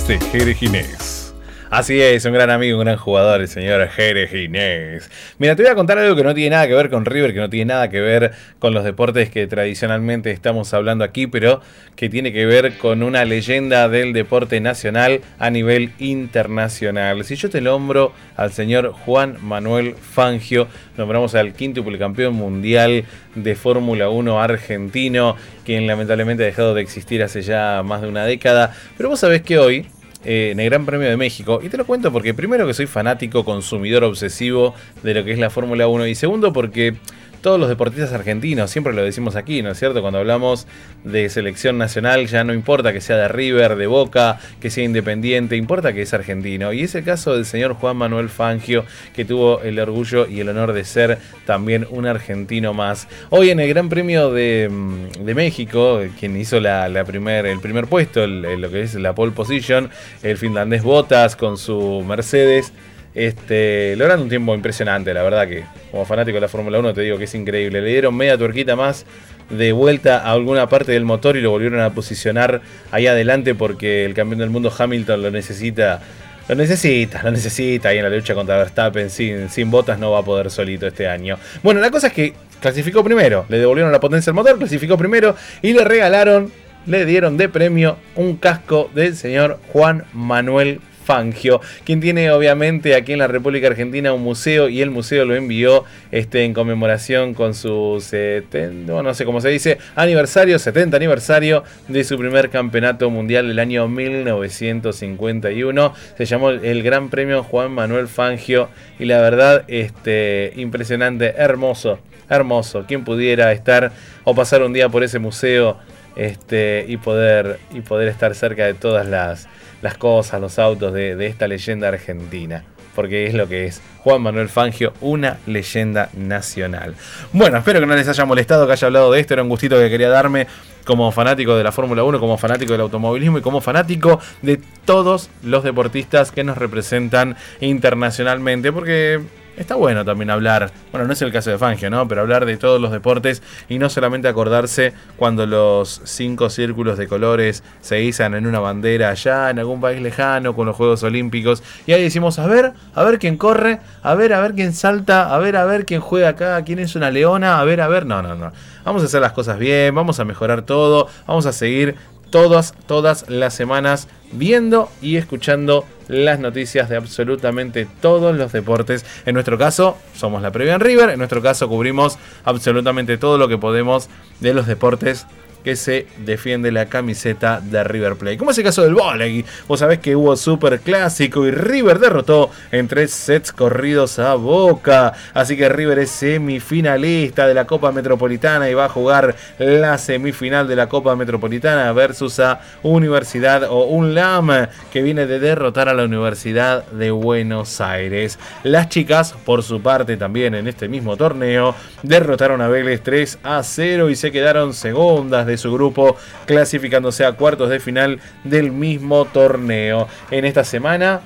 S1: De Jere Ginés. Así es, un gran amigo, un gran jugador, el señor Jerez Ginés. Mira, te voy a contar algo que no tiene nada que ver con River, que no tiene nada que ver con los deportes que tradicionalmente estamos hablando aquí, pero que tiene que ver con una leyenda del deporte nacional a nivel internacional. Si yo te nombro al señor Juan Manuel Fangio, nombramos al quinto campeón mundial de Fórmula 1 argentino, quien lamentablemente ha dejado de existir hace ya más de una década, pero vos sabés que hoy eh, en el Gran Premio de México. Y te lo cuento porque primero que soy fanático, consumidor obsesivo de lo que es la Fórmula 1 y segundo porque todos los deportistas argentinos, siempre lo decimos aquí, ¿no es cierto? Cuando hablamos de selección nacional, ya no importa que sea de River, de Boca, que sea independiente, importa que es argentino. Y es el caso del señor Juan Manuel Fangio, que tuvo el orgullo y el honor de ser también un argentino más. Hoy en el Gran Premio de, mm, México, quien hizo la, primer, el primer puesto, lo que es la pole position, el finlandés Botas con su Mercedes. Este, logrando un tiempo impresionante, la verdad que como fanático de la Fórmula 1 te digo que es increíble. Le dieron media tuerquita más de vuelta a alguna parte del motor y lo volvieron a posicionar ahí adelante porque el campeón del mundo Hamilton lo necesita. Lo necesita, lo necesita ahí en la lucha contra Verstappen. Sin, sin botas no va a poder solito este año. Bueno, la cosa es que clasificó primero. Le devolvieron la potencia al motor, clasificó primero y le regalaron, le dieron de premio un casco del señor Juan Manuel Fangio, quien tiene obviamente aquí en la República Argentina un museo y el museo lo envió este, en conmemoración con su 70, no sé cómo se dice, aniversario, 70 aniversario de su primer campeonato mundial del año 1951. Se llamó el Gran Premio Juan Manuel Fangio y la verdad, este, impresionante, hermoso, hermoso. Quien pudiera estar o pasar un día por ese museo este, y, poder, y poder estar cerca de todas las las cosas, los autos de, esta leyenda argentina porque es lo que es Juan Manuel Fangio, una leyenda nacional. Bueno, espero que no les haya molestado que haya hablado de esto, era un gustito que quería darme como fanático de la Fórmula 1, como fanático del automovilismo y como fanático de todos los deportistas que nos representan internacionalmente, porque está bueno también hablar, bueno, no es el caso de Fangio, ¿no? Pero hablar de todos los deportes y no solamente acordarse cuando los cinco círculos de colores se izan en una bandera allá, en algún país lejano, con los Juegos Olímpicos. Y ahí decimos, a ver, a ver quién corre, a ver, a ver quién salta, a ver, a ver quién juega acá, quién es una leona, a ver, a ver. No, no, no. Vamos a hacer las cosas bien, vamos a mejorar todo, vamos a seguir todas, todas las semanas viendo y escuchando las noticias de absolutamente todos los deportes. En nuestro caso, somos la Previa en River. En nuestro caso, cubrimos absolutamente todo lo que podemos de los deportes que se defiende la camiseta de River Plate. Como es el caso del volley. Vos sabés que hubo super clásico y River derrotó en tres sets corridos a Boca. Así que River es semifinalista de la Copa Metropolitana y va a jugar la semifinal de la Copa Metropolitana versus a Universidad o UNLAM que viene de derrotar a la Universidad de Buenos Aires. Las chicas, por su parte, también en este mismo torneo, derrotaron a Vélez 3 a 0 y se quedaron segundas de su grupo, clasificándose a cuartos de final del mismo torneo. En esta semana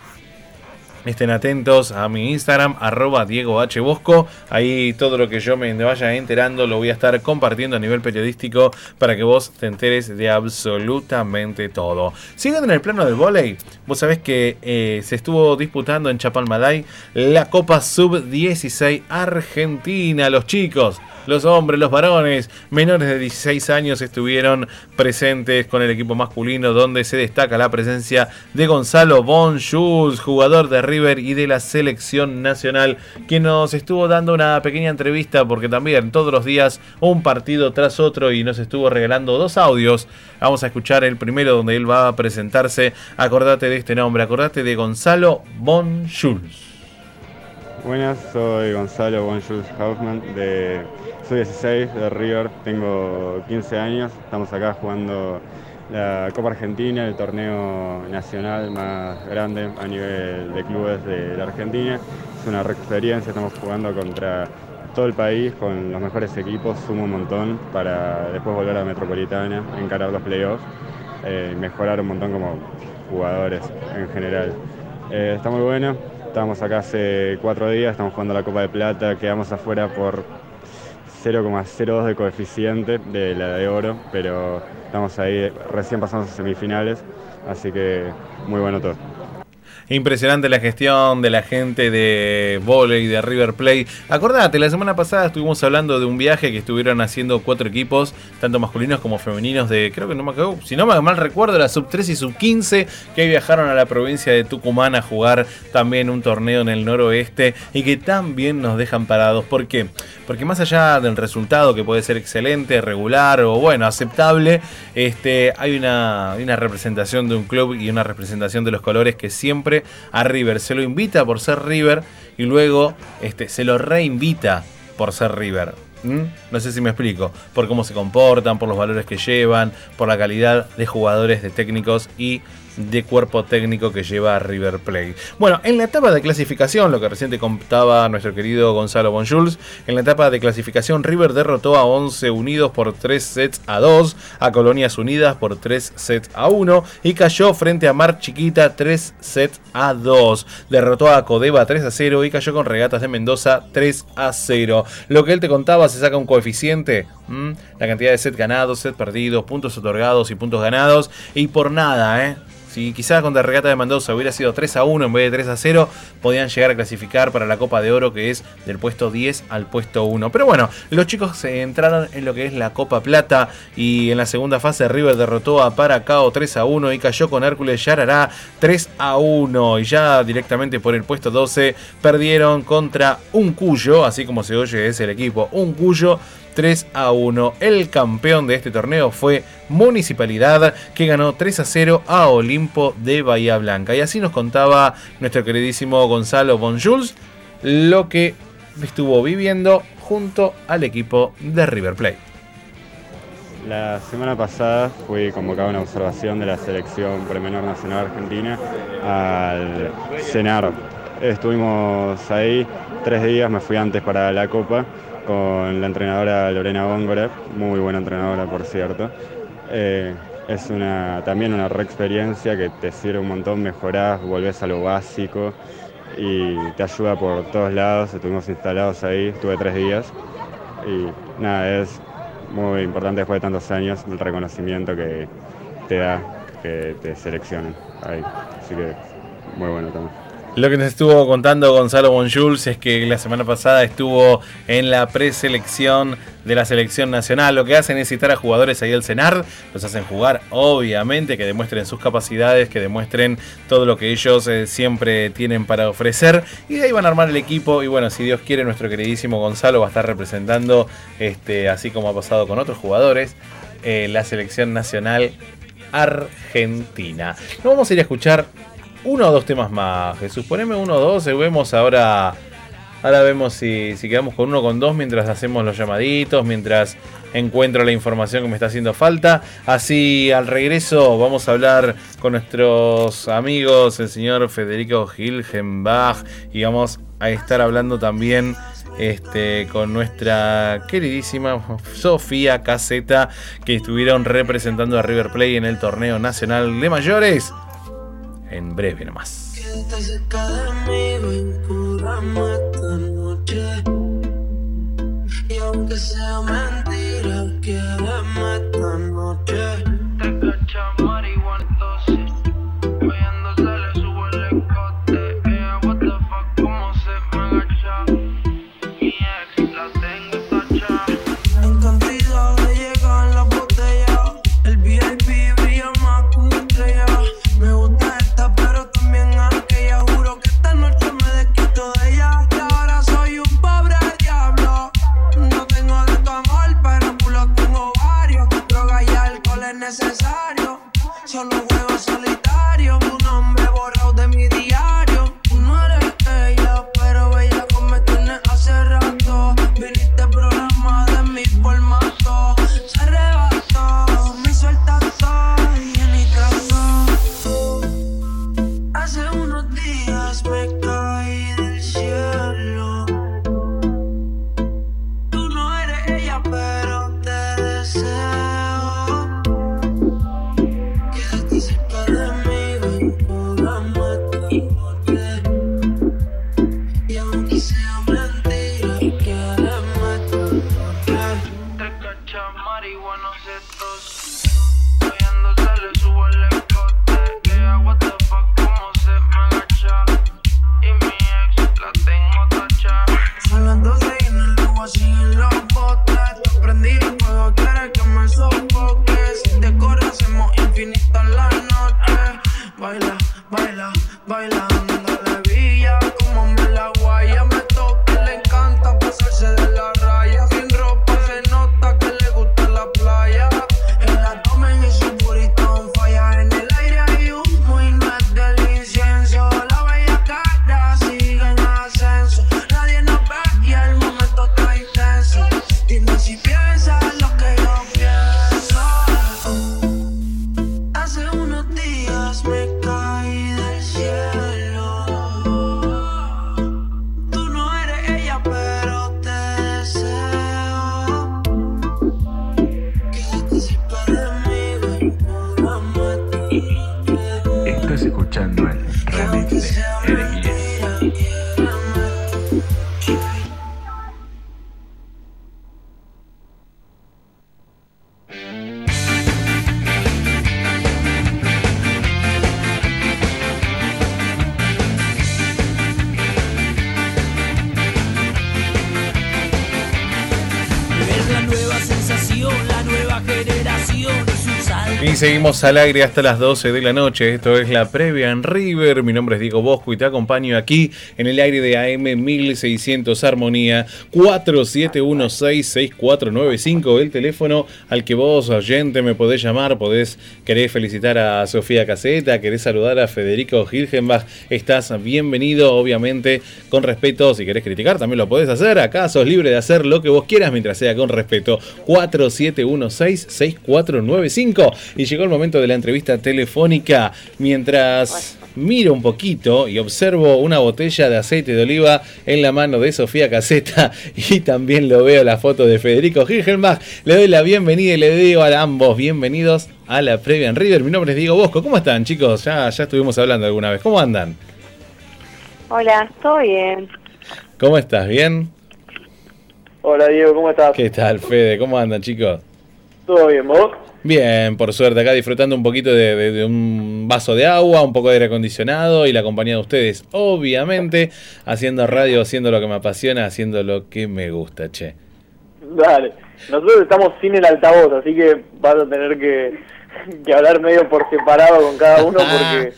S1: Estén atentos a mi Instagram, arroba Diego H. Bosco. Ahí todo lo que yo me vaya enterando lo voy a estar compartiendo a nivel periodístico para que vos te enteres de absolutamente todo. Siguiendo en el plano del volei, vos sabés que eh, se estuvo disputando en Chapalmalay la Copa Sub-16 Argentina. Los chicos los hombres, los varones menores de 16 años estuvieron presentes con el equipo masculino donde se destaca la presencia de Gonzalo Bonjus, jugador de River y de la selección nacional, quien nos estuvo dando una pequeña entrevista porque también todos los días un partido tras otro y nos estuvo regalando dos audios. Vamos a escuchar el primero donde él va a presentarse. Acordate de este nombre, acordate de Gonzalo Bonjus.
S3: Buenas, soy Gonzalo Bonjus Hoffman de soy 16 de River, tengo 15 años, estamos acá jugando la Copa Argentina, el torneo nacional más grande a nivel de clubes de la Argentina. Es una experiencia, estamos jugando contra todo el país con los mejores equipos, sumo un montón para después volver a Metropolitana, encarar los playoffs, eh, mejorar un montón como jugadores en general. Eh, está muy bueno, estamos acá hace cuatro días, estamos jugando la Copa de Plata, quedamos afuera por 0,02 de coeficiente de la de oro, pero estamos ahí, recién pasamos a semifinales, así que muy bueno todo.
S1: Impresionante la gestión de la gente de volei de River Plate. Acordate, la semana pasada estuvimos hablando de un viaje que estuvieron haciendo cuatro equipos, tanto masculinos como femeninos, de creo que no me acuerdo, si no mal recuerdo, la sub 3 y sub 15, que viajaron a la provincia de Tucumán a jugar también un torneo en el noroeste y que también nos dejan parados. ¿Por qué? Porque más allá del resultado que puede ser excelente, regular o bueno, aceptable, este, hay una, hay una representación de un club y una representación de los colores que siempre a River. Se lo invita por ser River y luego este, se lo reinvita por ser River. ¿Mm? No sé si me explico. Por cómo se comportan, por los valores que llevan, por la calidad de jugadores, de técnicos y de cuerpo técnico que lleva a River Plate. Bueno, en la etapa de clasificación, lo que recién contaba nuestro querido Gonzalo Bonjuls, en la etapa de clasificación River derrotó a 11 Unidos por 3 sets a 2, a Colonias Unidas por 3 sets a 1 y cayó frente a Mar Chiquita 3 sets a 2. Derrotó a Codeva 3 a 0 y cayó con Regatas de Mendoza 3 a 0. Lo que él te contaba se saca un coeficiente, la cantidad de sets ganados, sets perdidos, puntos otorgados y puntos ganados y por nada, ¿eh? Si quizás contra Regata de Mendoza hubiera sido 3 a 1 en vez de 3 a 0, podían llegar a clasificar para la Copa de Oro, que es del puesto 10 al puesto 1. Pero bueno, los chicos se entraron en lo que es la Copa Plata y en la segunda fase River derrotó a Paracao 3 a 1 y cayó con Hércules Yarará 3 a 1. Y ya directamente por el puesto 12 perdieron contra un Cuyo, así como se oye es el equipo, un Cuyo 3 a 1. El campeón de este torneo fue Municipalidad, que ganó 3 a 0 a Olimpo de Bahía Blanca. Y así nos contaba nuestro queridísimo Gonzalo Bonjuls lo que estuvo viviendo junto al equipo de River Plate.
S3: La semana pasada fui convocado a una observación de la selección premenor nacional argentina al CENAR. Estuvimos ahí tres días, me fui antes para la Copa con la entrenadora Lorena Góngora, muy buena entrenadora por cierto. Eh, es una, también una re experiencia que te sirve un montón, mejorás, volvés a lo básico y te ayuda por todos lados. Estuvimos instalados ahí, estuve tres días y nada, es muy importante después de tantos años el reconocimiento que te da que te seleccionen ahí. Así que muy bueno también.
S1: Lo que nos estuvo contando Gonzalo Bonjuls es que la semana pasada estuvo en la preselección de la selección nacional. Lo que hacen es citar a jugadores ahí al cenar, los hacen jugar, obviamente, que demuestren sus capacidades, que demuestren todo lo que ellos eh, siempre tienen para ofrecer. Y de ahí van a armar el equipo. Y bueno, si Dios quiere, nuestro queridísimo Gonzalo va a estar representando, este, así como ha pasado con otros jugadores, eh, la selección nacional argentina. No vamos a ir a escuchar uno o dos temas más, Jesús. Poneme uno o dos vemos ahora. Ahora vemos si, quedamos con uno o con dos mientras hacemos los llamaditos, mientras encuentro la información que me está haciendo falta. Así al regreso vamos a hablar con nuestros amigos, el señor Federico Gilgenbach, y vamos a estar hablando también este, con nuestra queridísima Sofía Caseta, que estuvieron representando a River Plate en el torneo nacional de mayores en breve nomás.
S4: Y aunque sea mentira,
S1: seguimos al aire hasta las 12 de la noche. Esto es la previa en River. Mi nombre es Diego Bosco y te acompaño aquí en el aire de AM 1600 Armonía 47166495. El teléfono al que vos, oyente, me podés llamar. Podés querer felicitar a Sofía Caseta, querés saludar a Federico Gilgenbach. Estás bienvenido, obviamente, con respeto. Si querés criticar, también lo podés hacer. Acá sos libre de hacer lo que vos quieras mientras sea con respeto. 47166495. Y llegó el momento de la entrevista telefónica. Mientras miro un poquito y observo una botella de aceite de oliva en la mano de Sofía Caseta y también lo veo la foto de Federico Gilgenbach. Le doy la bienvenida y le digo a ambos bienvenidos a la previa en River. Mi nombre es Diego Bosco. ¿Cómo están, chicos? Ya, ya estuvimos hablando alguna vez. ¿Cómo andan?
S5: Hola, ¿todo bien?
S1: ¿Cómo estás? ¿Bien?
S6: Hola Diego, ¿cómo estás?
S1: ¿Qué tal, Fede? ¿Cómo andan, chicos?
S6: ¿Todo bien, vos?
S1: Bien, por suerte, acá disfrutando un poquito de, de- de un vaso de agua, un poco de aire acondicionado y la compañía de ustedes, obviamente, haciendo radio, haciendo lo que me apasiona, haciendo lo que me gusta, che.
S6: Dale. Nosotros estamos sin el altavoz, así que vas a tener que, que hablar medio por separado con cada uno porque...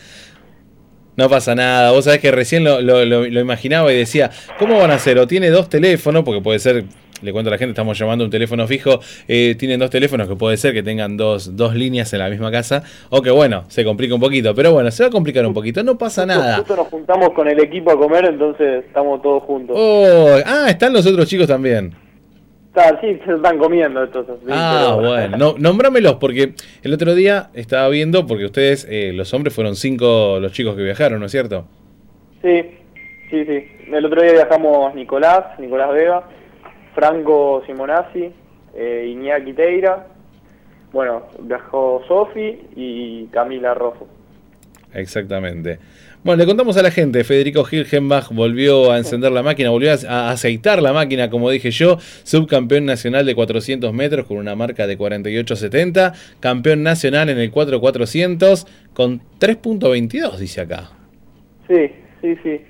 S1: No pasa nada, vos sabés que recién lo, lo- lo- lo imaginaba y decía, ¿cómo van a hacer? O tiene dos teléfonos, porque puede ser, le cuento a la gente, estamos llamando un teléfono fijo, eh, tienen dos teléfonos que puede ser que tengan dos, dos líneas en la misma casa, o que bueno, se complica un poquito, pero bueno, se va a complicar un poquito, no pasa nada.
S6: Justo nos juntamos con el equipo a comer, entonces estamos todos juntos.
S1: Oh, ah, están los otros chicos también.
S6: Está, sí, se están comiendo estos. sí,
S1: Ah,
S6: pero-
S1: bueno, no, nómbramelos porque el otro día estaba viendo, porque ustedes, eh, los hombres, fueron cinco los chicos que viajaron, ¿no es cierto?
S6: Sí, sí, sí. El otro día viajamos Nicolás, Nicolás Vega, Franco Simonazzi, eh, Iñaki Teira, bueno, viajó Sofi y Camila Rojo.
S1: Exactamente. Bueno, le contamos a la gente, Federico Gilgenbach volvió a encender la máquina, volvió a a aceitar la máquina, como dije yo, subcampeón nacional de 400 metros con una marca de 48.70, campeón nacional en el 4400 con 3.22, dice acá.
S6: Sí, sí, sí.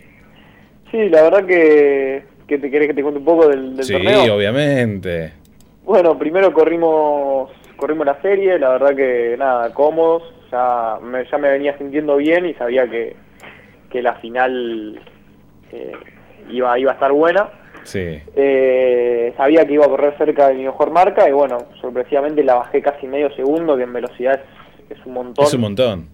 S6: Sí, la verdad que, que te querés que te cuente un poco del, del
S1: Sí,
S6: torneo.
S1: obviamente.
S6: Bueno, primero corrimos corrimos la serie, la verdad que nada, cómodos, ya me, ya me venía sintiendo bien y sabía que, que la final eh, iba, iba a estar buena.
S1: Sí.
S6: Eh, sabía que iba a correr cerca de mi mejor marca y bueno, sorpresivamente la bajé casi medio segundo, que en velocidad es, es un montón.
S1: Es un montón.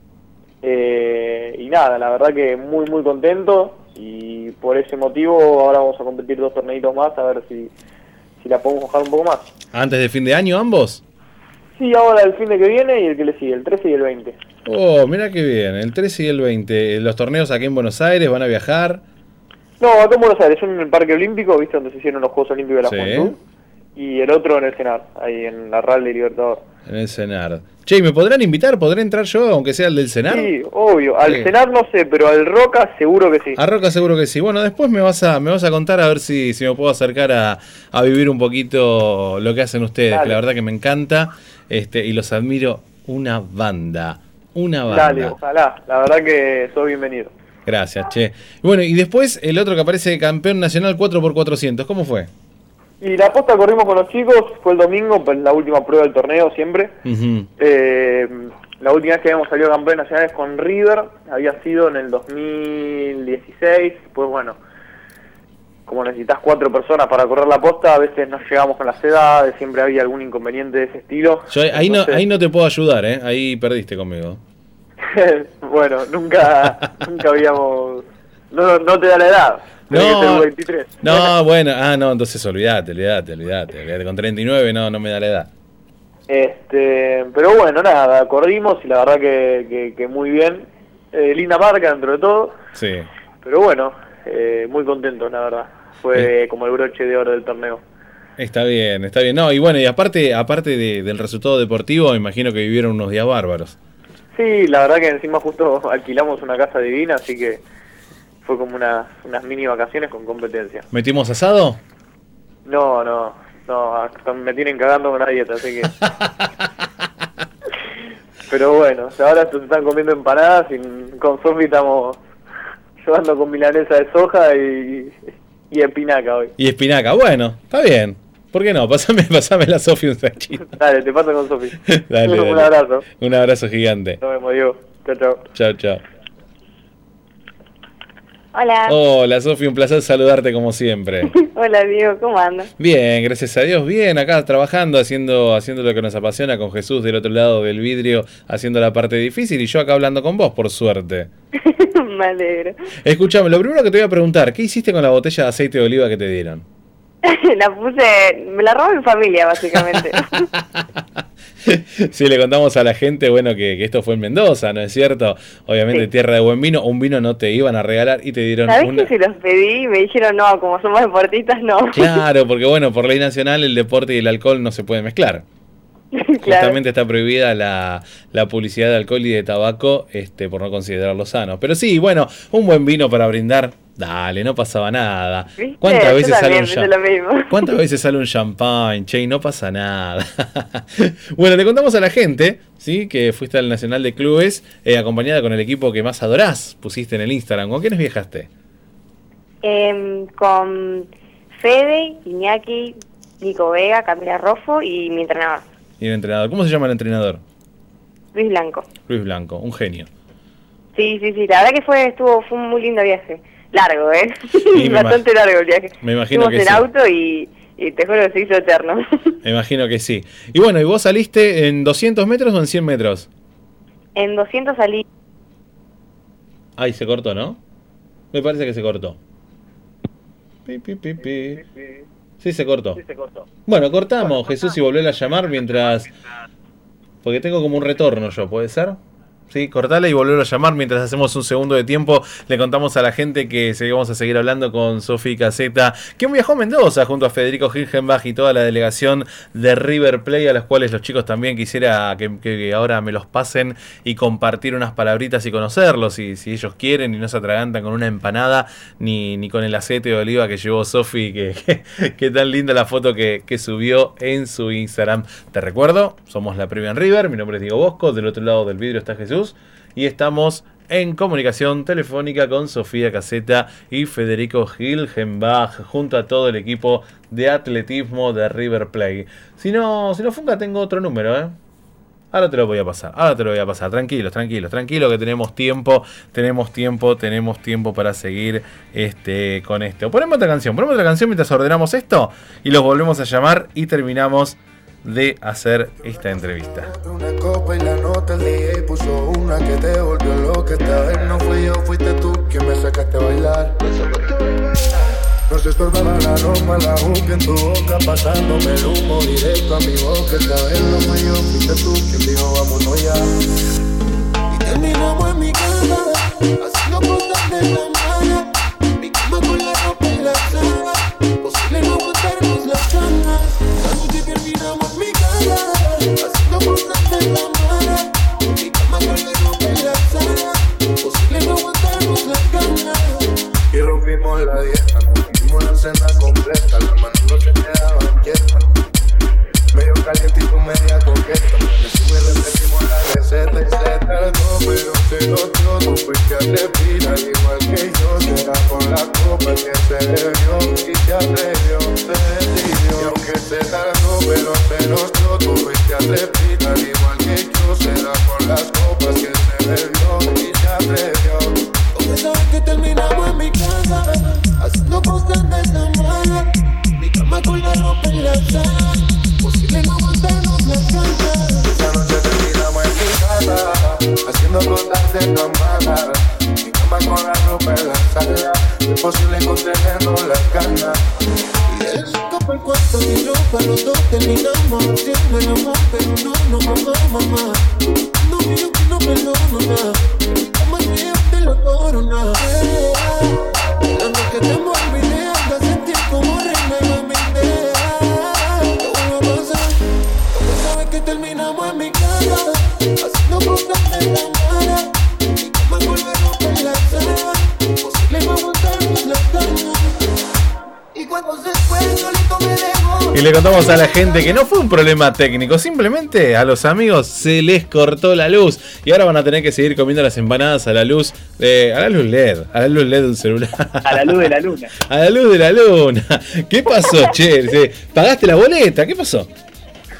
S6: Eh, y nada, la verdad que muy muy contento y por ese motivo ahora vamos a competir dos torneitos más a ver si, si la podemos bajar un poco más.
S1: ¿Antes de fin de año ambos?
S6: Sí, ahora el fin de que viene y el que le sigue, el 13 y el 20.
S1: Oh, mira qué bien, el 13 y el 20. Los torneos aquí en Buenos Aires van a viajar.
S6: No, acá en Buenos Aires, uno en el Parque Olímpico, viste donde se hicieron los Juegos Olímpicos de la
S1: Sí.
S6: Juventud, y el otro en el Senar, ahí en la RAL de Libertador.
S1: En el Cenar. Che, ¿y ¿me podrán invitar? ¿Podré entrar yo, aunque sea el del Cenar?
S6: Sí, obvio, al
S1: Sí.
S6: Senar no sé, pero al Roca seguro que sí.
S1: A Roca seguro que sí. Bueno, después me vas a, me vas a contar a ver si, si me puedo acercar a, a vivir un poquito lo que hacen ustedes,
S6: Dale.
S1: que la verdad que me encanta este, y los admiro una banda. Una banda.
S6: Dale, ojalá, la verdad que sos bienvenido.
S1: Gracias, che. Bueno, y después el otro que aparece campeón nacional 4x400, ¿cómo fue?
S6: Y la posta corrimos con los chicos, fue el domingo, pues la última prueba del torneo siempre. Eh, La última vez que habíamos salido campeones nacionales con River había sido en el 2016. Pues bueno, como necesitas cuatro personas para correr la posta, a veces no llegamos con las edades, siempre había algún inconveniente de ese estilo.
S1: Yo ahí, no, ahí no te puedo ayudar, ¿eh? Ahí perdiste conmigo.
S6: bueno, nunca, nunca habíamos... No, no te da la edad.
S1: No,
S6: ser 23.
S1: No, bueno, ah, no, entonces olvídate, olvídate, olvídate. Con 39 no, no me da la edad.
S6: Este, pero bueno, nada, corrimos y la verdad que, que, que muy bien. Eh, linda marca dentro de todo.
S1: Sí.
S6: Pero bueno, eh, muy contentos, la verdad. Fue como el broche de oro del torneo.
S1: Está bien, está bien. No, y bueno, y aparte, aparte de- del resultado deportivo, imagino que vivieron unos días bárbaros.
S6: Sí, la verdad que encima justo alquilamos una casa divina, así que fue como unas, unas mini vacaciones con competencia.
S1: ¿Metimos asado?
S6: No, no, no, me tienen cagando con la dieta, así que... Pero bueno, ahora se están comiendo empanadas y con Sofi estamos llevando con milanesa de soja y, y espinaca hoy.
S1: Y espinaca, bueno, está bien. ¿Por qué no? Pásame, pásame la Sofía un sachito.
S6: Dale, te paso con Sofi.
S1: Dale,
S6: Un abrazo.
S1: Un abrazo gigante.
S6: Nos vemos, Diego. Chao, chao.
S1: Chao, chao.
S5: Hola.
S1: Hola, Sofía, un placer saludarte como siempre.
S5: Hola, Diego, ¿cómo andas?
S1: Bien, gracias a Dios, bien, acá trabajando, haciendo, haciendo lo que nos apasiona con Jesús del otro lado del vidrio, haciendo la parte difícil y yo acá hablando con vos, por suerte.
S5: Me alegro.
S1: Escuchame, lo primero que te voy a preguntar, ¿qué hiciste con la botella de aceite de oliva que te dieron?
S5: la puse, me la robó mi familia, básicamente.
S1: Si le contamos a la gente, bueno, que, que esto fue en Mendoza, ¿no es cierto? Obviamente
S5: Sí.
S1: tierra de buen vino, un vino no te iban a regalar y te dieron
S5: ¿Sabés
S1: una...
S5: que se los pedí y me dijeron, no, como somos deportistas, no?
S1: Claro, porque bueno, por ley nacional el deporte y el alcohol no se pueden mezclar. Justamente está prohibida la, la publicidad de alcohol y de tabaco este, por no considerarlo sano. Pero sí, bueno, un buen vino para brindar, dale, no pasaba nada.
S5: ¿Viste?
S1: ¿Cuántas veces sale un? ¿Cuántas veces sale un? Che, y no pasa nada. bueno, le contamos a la gente, ¿sí? Que fuiste al Nacional de Clubes eh, acompañada con el equipo que más adorás, pusiste en el Instagram. ¿Con quiénes viajaste?
S5: Em, con Fede, Iñaki, Nico Vega, Camila Roffo y mi entrenador,
S1: Y el entrenador. ¿Cómo se llama el entrenador?
S5: Luis Blanco.
S1: Luis Blanco, un genio.
S5: Sí, sí, sí, la verdad que fue, estuvo, fue un muy lindo viaje. Largo, ¿eh? Bastante largo el viaje.
S1: me imagino
S5: Fuimos
S1: que
S5: en
S1: sí.
S5: auto y, y te juro que se hizo eterno.
S1: Me imagino que sí. Y bueno, ¿y vos saliste en 200 metros o en 100 metros?
S5: en 200 salí.
S1: Ay, se cortó, ¿no? Me parece que se cortó. Pi, pi, pi, pi. Sí, se cortó.
S6: se cortó.
S1: Bueno, cortamos, Jesús, y volver a llamar mientras... Porque tengo como un retorno yo, ¿puede ser? Sí, cortala y volver a llamar mientras hacemos un segundo de tiempo. Le contamos a la gente que seguimos a seguir hablando con Sofía Caseta, que viajó a Mendoza junto a Federico Hilgenbach y toda la delegación de River Play, a los cuales los chicos también quisiera que, ahora me los pasen y compartir unas palabritas y conocerlos, si, si ellos quieren y no se atragantan con una empanada ni, ni con el aceite de oliva que llevó Sofi, que, que, que tan linda la foto que, que subió en su Instagram. Te recuerdo, somos la Previa en River, mi nombre es Diego Bosco, del otro lado del vidrio está Jesús y estamos en comunicación telefónica con Sofía Caseta y Federico Hilgenbach junto a todo el equipo de atletismo de River Play. Si no, si no funga tengo otro número, ¿eh? Ahora te lo voy a pasar, ahora te lo voy a pasar. Tranquilos, tranquilos, tranquilos que tenemos tiempo, tenemos tiempo, tenemos tiempo para seguir este, con esto. Ponemos otra canción, ponemos otra canción mientras ordenamos esto y los volvemos a llamar y terminamos de hacer esta entrevista.
S7: Una copa y la nota el puso una que te volvió no la la en tu boca, pasándome el humo directo a mi. Y terminamos en mi cama, haciendo cosas de la rompimos la dieta, nos comimos la cena completa, las manos no se quedaban quietas. Medio caliente y tú media coqueta. Sube y repetimos la receta y se tardó, pero se notó. Tú fuiste a respirar igual que yo. Será por la copa que se bebió y se atrevió, se decidió. Y aunque se tardó, pero se notó. Tú fuiste a respirar igual que yo. Será por las Sabes que terminamos en mi casa, haciendo cosas
S8: de esa mala. Mi cama con la ropa en la sala, posible no aguantarnos la casa. Esa noche terminamos en mi casa, haciendo cosas de esa mala. Mi cama con la ropa en la sala, imposible contenernos las ganas. Yeah el cuarto y yo para los dos terminamos haciendo el amor, pero no nos amamos, mamá. No, yo que no perdono nada. Te lo corona. La noche que te
S1: Y le contamos a la gente que no fue un problema técnico, simplemente a los amigos se les cortó la luz y ahora van a tener que seguir comiendo las empanadas a la luz, eh, a la luz LED, a la luz LED de un celular.
S6: A la luz de la luna.
S1: A la luz de la luna. ¿Qué pasó, che? ¿Pagaste la boleta? ¿Qué pasó?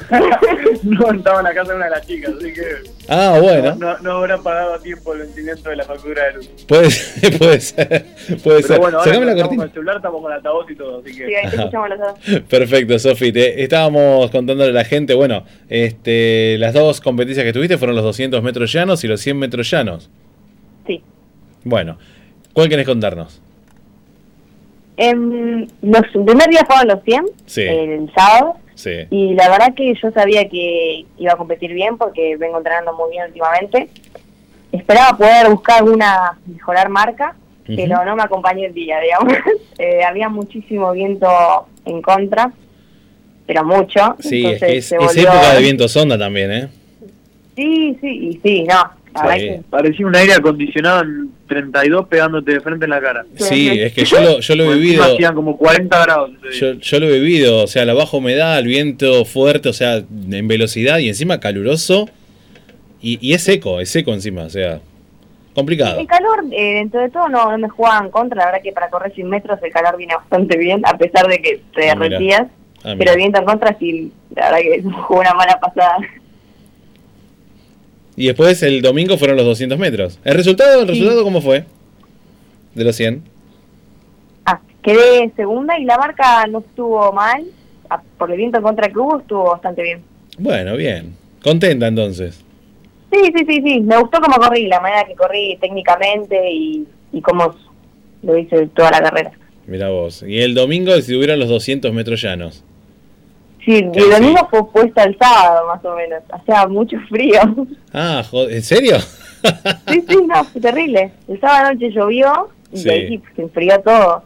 S6: no, estaba en la casa de una de las chicas, así que
S1: Ah, bueno.
S6: no, no habrán pagado a tiempo el vencimiento de la factura de luz.
S1: Puede ser, puede ser. Puede ser.
S6: Bueno, ahora
S1: Sacame la
S6: estamos
S1: cortina.
S6: con el celular, estamos con el altavoz y todo, así que...
S5: Sí, ahí te escuchamos los dos.
S1: Perfecto, Sofi. Te estábamos contándole a la gente, bueno, este, las dos competencias que tuviste fueron los 200 metros llanos y los 100 metros llanos.
S5: Sí.
S1: Bueno, ¿cuál querés contarnos?
S5: Em, los, el primer día fueron los 100,
S1: Sí.
S5: el sábado,
S1: Sí.
S5: y la verdad que yo sabía que iba a competir bien porque vengo entrenando muy bien últimamente. Esperaba poder buscar alguna, mejorar marca, pero no me acompañó el día, digamos. Eh, había muchísimo viento en contra, pero mucho.
S1: Sí, es que es,
S5: volvió-
S1: época de viento sonda también, ¿eh?
S5: Sí, sí, y sí, no.
S1: Sí.
S6: Parecía un aire acondicionado en 32 pegándote de frente en la cara.
S1: Sí, es que yo lo, yo lo he vivido.
S6: Hacían como 40 grados.
S1: Yo, yo lo he vivido, o sea, la baja humedad, el viento fuerte, o sea, en velocidad y encima caluroso. Y, y es seco, es seco encima, o sea, complicado.
S5: El calor, eh, dentro de todo, no, no me jugaba en contra. La verdad que para correr 100 metros el calor viene bastante bien, a pesar de que te
S1: Ah,
S5: derretías.
S1: Ah, mira.
S5: pero el viento en contra, sí, la verdad que jugó una mala pasada.
S1: Y después el domingo fueron los 200 metros. ¿El resultado, el resultado cómo fue? De los 100.
S5: Ah, quedé segunda y la marca no estuvo mal. Ah, Por el viento en contra que hubo, estuvo bastante bien.
S1: Bueno, bien. Contenta entonces.
S5: Sí, sí, sí, sí. Me gustó cómo corrí, la manera que corrí técnicamente y, y cómo lo hice toda la carrera.
S1: Mira vos. Y el domingo si tuvieron los 200 metros llanos.
S5: Sí, y el domingo fue puesta el sábado, más o menos. Hacía mucho frío.
S1: Ah, joder, ¿en serio?
S5: Sí, sí, no, fue terrible. El sábado noche llovió y
S1: Sí.
S5: de ahí se enfrió todo.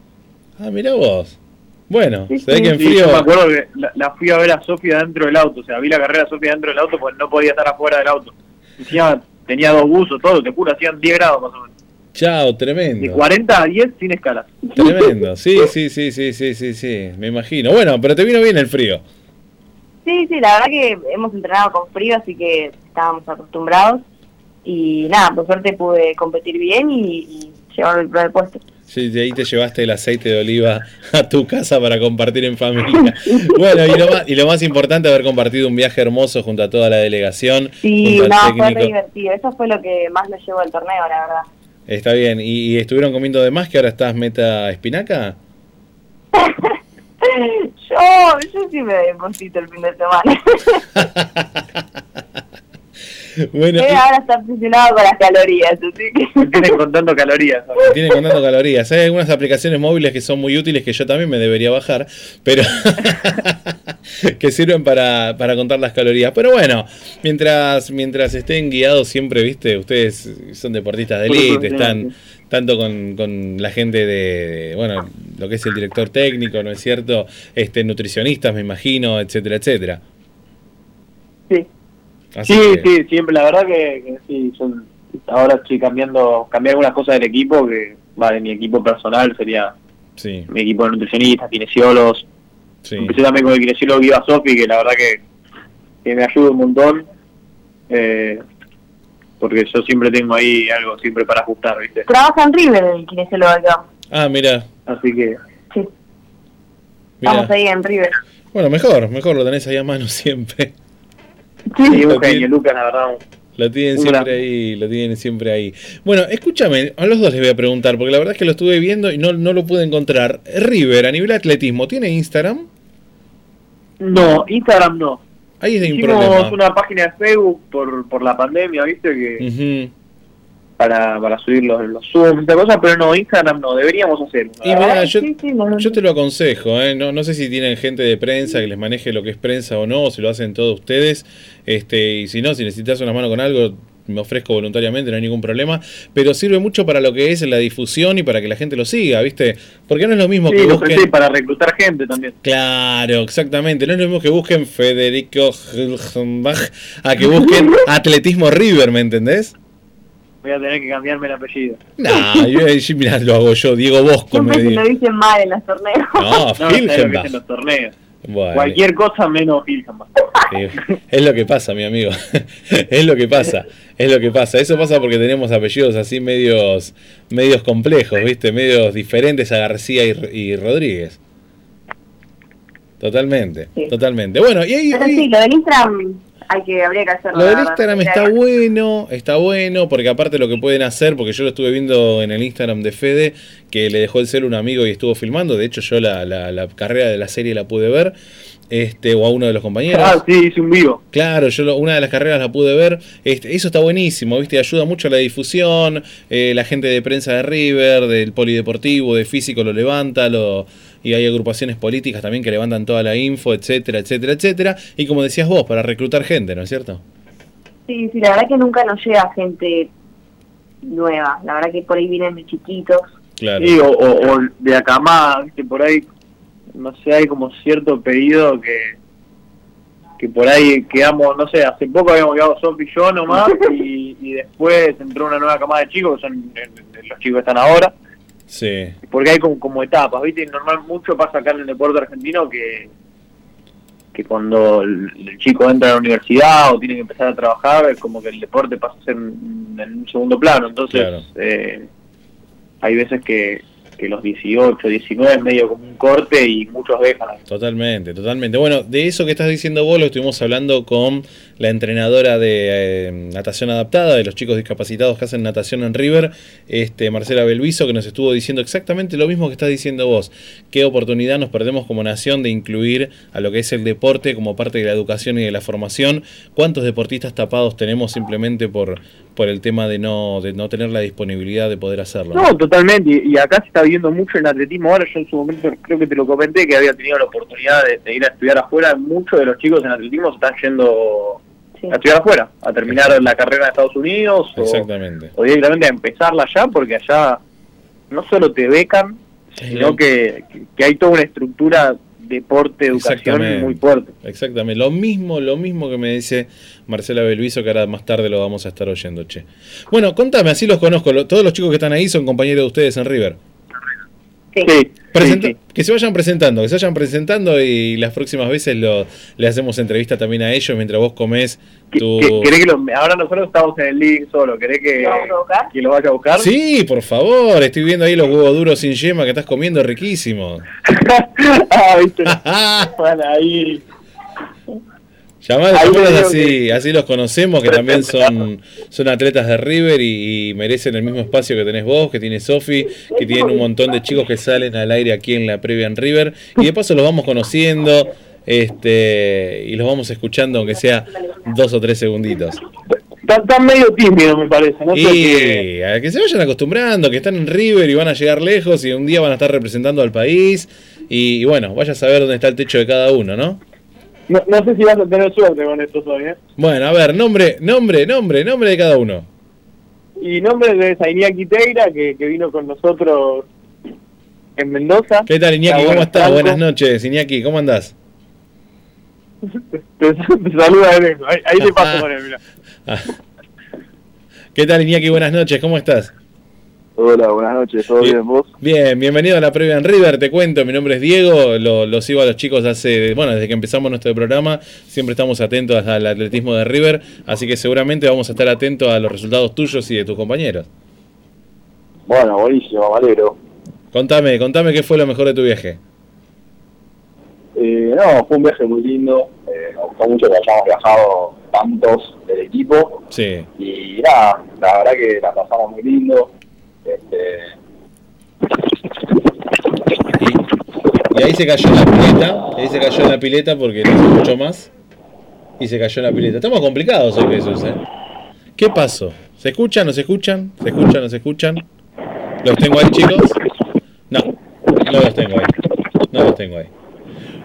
S1: Ah, mira vos. Bueno,
S5: Sí,
S1: se ve
S5: sí.
S1: que en
S6: Sí,
S1: frío.
S6: yo me acuerdo que la, la fui a ver a Sofía dentro del auto, o sea, vi la carrera a Sofía dentro del auto porque no podía estar afuera del auto. Encima tenía dos buzos, todo, te juro, hacían 10 grados más o menos.
S1: Chao,
S6: De
S1: tremendo.
S6: 40 a 10 sin escala.
S1: Tremendo. Sí, sí, sí, sí, sí, sí, sí. Me imagino. Bueno, pero te vino bien el frío.
S5: Sí, sí, la verdad que hemos entrenado con frío, así que estábamos acostumbrados. Y nada, por suerte pude competir bien y, y llevar el primer puesto.
S1: Sí, de ahí te llevaste el aceite de oliva a tu casa para compartir en familia. Bueno, y lo más, y lo más importante, haber compartido un viaje hermoso junto a toda la delegación,
S5: Sí,
S1: junto
S5: no,
S1: al
S5: fue re divertido. Eso fue lo que más me llevó del torneo, la verdad.
S1: Está bien. ¿Y, y estuvieron comiendo de más que ahora estás meta espinaca?
S5: Yo, yo sí me deposito el fin de semana.
S1: Bueno,
S5: Pero ahora está obsesionado con las calorías, así que...
S6: Tienen contando calorías.
S1: tiene contando calorías. Hay algunas aplicaciones móviles que son muy útiles que yo también me debería bajar, pero que sirven para, para contar las calorías. Pero bueno, mientras, mientras estén guiados siempre, viste, ustedes son deportistas de élite, están tanto con, con la gente de, de, bueno, lo que es el director técnico, ¿no es cierto? Este, nutricionistas, me imagino, etcétera, etcétera.
S5: Sí.
S1: Así
S6: Sí,
S1: que-
S6: sí, siempre, la verdad que, que sí, son, ahora estoy cambiando, cambié algunas cosas del equipo, que va de mi equipo personal, sería
S1: Sí,
S6: mi equipo de nutricionistas, kinesiólogos.
S1: sí.
S6: Empecé también con el kinesiólogo Viva Sofi, que la verdad que, que me ayuda un montón, eh, porque yo siempre tengo ahí algo siempre para ajustar, ¿viste?
S5: Trabaja en River el kinesiólogo acá.
S1: Ah, mira,
S6: Así que
S5: Sí, vamos ahí en River.
S1: Bueno, mejor, mejor lo tenés ahí a mano siempre.
S6: Sí, un genio, Lucas, la verdad.
S1: Lo tienen
S6: Un
S1: siempre ahí, lo tienen siempre ahí. Bueno, escúchame, a los dos les voy a preguntar, porque la verdad es que lo estuve viendo y no, no lo pude encontrar. River, a nivel atletismo, ¿tiene Instagram?
S6: No, Instagram no.
S1: Ahí hay un
S6: Hicimos
S1: problema.
S6: una página de Facebook por, por la pandemia, ¿viste? Que. Para, para subir los, los zooms, esta cosa, pero no, Instagram no, deberíamos hacerlo.
S1: Y mira, yo, yo te lo aconsejo, ¿eh? no, no sé si tienen gente de prensa que les maneje lo que es prensa o no, o si lo hacen todos ustedes, este, y si no, si necesitas una mano con algo, me ofrezco voluntariamente, no hay ningún problema, pero sirve mucho para lo que es la difusión y para que la gente lo siga, ¿viste? Porque no es lo mismo
S6: Sí,
S1: que
S6: lo
S1: busquen...
S6: para reclutar gente también.
S1: Claro, exactamente. No es lo mismo que busquen Federico Hilgenbach a que busquen Atletismo River, ¿me entendés?
S6: Voy a tener que cambiarme el apellido.
S1: Nah, yo, mirá, lo hago yo, Diego Bosco me
S5: Siempre se
S1: di-
S5: lo dicen mal en los torneos.
S1: No,
S6: No, lo que
S1: Hilgenbach.
S6: es en los torneos.
S1: Bueno,
S6: Cualquier cosa menos Hilgenbach.
S1: es lo que pasa, mi amigo. es lo que pasa. Es lo que pasa. Eso pasa porque tenemos apellidos así medios medios complejos, ¿viste? Medios diferentes a García y, y Rodríguez. Totalmente, totalmente. Bueno, y ahí,
S5: Pero
S1: ahí-
S5: sí, lo del Instagram hay que, habría que hacerlo.
S1: Lo del
S5: verdad.
S1: Instagram está bueno, está bueno, porque aparte lo que pueden hacer, porque yo lo estuve viendo en el Instagram de Fede, que le dejó el cel un amigo y estuvo filmando, de hecho yo la, la- la carrera de la serie la pude ver, este, o a uno de los compañeros.
S6: Ah, sí, hice un vivo.
S1: Claro, yo lo- una de las carreras la pude ver. Este, eso está buenísimo, ¿viste? Ayuda mucho a la difusión. eh, la gente de prensa de River, del polideportivo, de físico lo levanta. Lo, y hay agrupaciones políticas también que levantan toda la info, etcétera, etcétera, etcétera. Y como decías vos, para reclutar gente, ¿no es cierto?
S5: Sí, sí, la verdad que nunca nos llega gente nueva. La verdad que por ahí vienen de chiquitos.
S1: Claro.
S6: Sí, o, o- o de más, que por ahí, no sé, hay como cierto pedido que que por ahí quedamos, no sé, hace poco habíamos quedado Sofi y yo nomás, y, y después entró una nueva camada de chicos, que son los chicos que están ahora,
S1: Sí.
S6: porque hay como, como etapas, ¿viste? Y normal mucho pasa acá en el deporte argentino que que cuando el, el chico entra a la universidad o tiene que empezar a trabajar, es como que el deporte pasa a ser en, en un segundo plano. Entonces,
S1: Claro.
S6: eh, hay veces que, que los 18, 19 es medio como un corte y muchos dejan.
S1: Totalmente, totalmente. Bueno, de eso que estás diciendo vos lo estuvimos hablando con la entrenadora de eh, natación adaptada, de los chicos discapacitados que hacen natación en River, este Marcela Belviso, que nos estuvo diciendo exactamente lo mismo que estás diciendo vos. Qué oportunidad nos perdemos como nación de incluir a lo que es el deporte como parte de la educación y de la formación. ¿Cuántos deportistas tapados tenemos simplemente por, por el tema de no, de no tener la disponibilidad de poder hacerlo?
S6: No, totalmente. Y, y acá se está viendo mucho en atletismo. Ahora yo en su momento creo que te lo comenté que había tenido la oportunidad de, de ir a estudiar afuera. Muchos de los chicos en atletismo se están yendo a estudiar afuera, a terminar la carrera en Estados Unidos o,
S1: Exactamente.
S6: o directamente a empezarla allá, porque allá no solo te becan, sino que, que hay toda una estructura deporte, educación muy fuerte.
S1: Exactamente, lo mismo, lo mismo que me dice Marcela Belviso, que ahora más tarde lo vamos a estar oyendo, che. Bueno, contame, así los conozco, todos los chicos que están ahí son compañeros de ustedes en River.
S6: Sí.
S1: Presenta- Que se vayan presentando, que se vayan presentando y las próximas veces lo, le hacemos entrevista también a ellos mientras vos comés tu...
S6: ¿Qué- ¿Querés que lo- ahora nosotros estamos en el link solo, ¿querés que, que lo vaya a buscar?
S1: Sí, por favor, estoy viendo ahí los huevos duros sin yema que estás comiendo riquísimos.
S6: ah, viste. Bueno, ahí.
S1: Llamalos
S6: te digo
S1: así, así los conocemos, que también son, son atletas de River y, y merecen el mismo espacio que tenés vos, que tiene Sofi, que tienen un montón de chicos que salen al aire aquí en la previa en River. Y de paso los vamos conociendo este y los vamos escuchando, aunque sea dos o tres segunditos.
S6: Están, medio tímidos, me parece. No
S1: Y a que se vayan acostumbrando, que están en River y van a llegar lejos y un día van a estar representando al país. Y, y bueno, vaya a saber dónde está el techo de cada uno, ¿no?
S6: No, no sé si vas a tener suerte con esto hoy, ¿eh?
S1: Bueno, a ver, nombre, nombre, nombre, nombre de cada uno.
S6: Y nombre de Zainiaki Teira, que, que vino con nosotros en Mendoza.
S1: ¿Qué tal, Iñaki? ¿Cómo estás?
S6: Franco.
S1: Buenas noches, Iñaki, ¿cómo andás?
S6: Te, te saluda él. Ahí, ahí te paso con él, mira.
S1: Ah. ¿Qué tal, Iñaki? Buenas noches, ¿cómo estás?
S9: Hola, buenas noches, ¿todo bien, vos?
S1: Bien, bienvenido a la previa en River, te cuento, mi nombre es Diego, lo, lo sigo a los chicos hace, bueno, desde que empezamos nuestro programa, siempre estamos atentos al atletismo de River, así que seguramente vamos a estar atentos a los resultados tuyos y de tus compañeros.
S9: Bueno, buenísimo, me alegro.
S1: Contame, contame qué fue lo mejor de tu viaje.
S9: Eh, no, fue un viaje muy lindo, eh, me gustó mucho que hayamos viajado tantos del equipo
S1: Sí.
S9: y nada, la verdad que la pasamos muy lindo. Este,
S1: Y ahí se cayó la pileta, ahí se cayó la pileta porque no se escuchó más. Y se cayó en la pileta. Estamos complicados hoy, Jesús, ¿eh? ¿Qué pasó? ¿Se escuchan? ¿No se escuchan? ¿Se escuchan? ¿No se escuchan? ¿Los tengo ahí, chicos? No, no los tengo ahí. No los tengo ahí.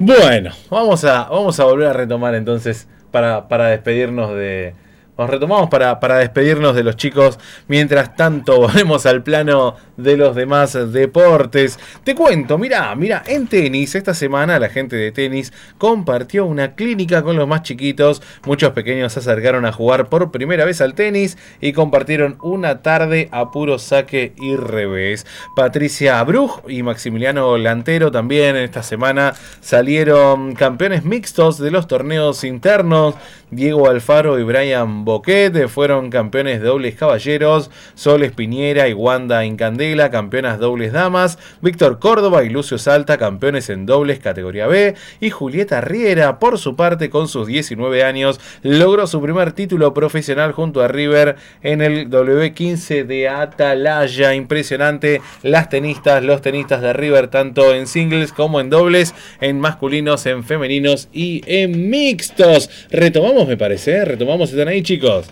S1: Bueno, vamos a, vamos a volver a retomar entonces para, para despedirnos de... Nos retomamos para, para despedirnos de los chicos. Mientras tanto, volvemos al plano de los demás deportes. Te cuento, mira, mira, en tenis, esta semana la gente de tenis compartió una clínica con los más chiquitos. Muchos pequeños se acercaron a jugar por primera vez al tenis y compartieron una tarde a puro saque y revés. Patricia Bruj y Maximiliano Lantero también esta semana salieron campeones mixtos de los torneos internos. Diego Alfaro y Brian Boquet fueron campeones de dobles caballeros. Sol Espiniera y Wanda Incandela, campeonas dobles damas. Víctor Córdoba y Lucio Salta, campeones en dobles categoría B. Y Julieta Riera, por su parte, con sus 19 años, logró su primer título profesional junto a River en el W15 de Atalaya. Impresionante. Las tenistas, los tenistas de River, tanto en singles como en dobles, en masculinos, en femeninos y en mixtos. Retomamos, me parece, ¿eh? retomamos. ¿Están ahí, chicos?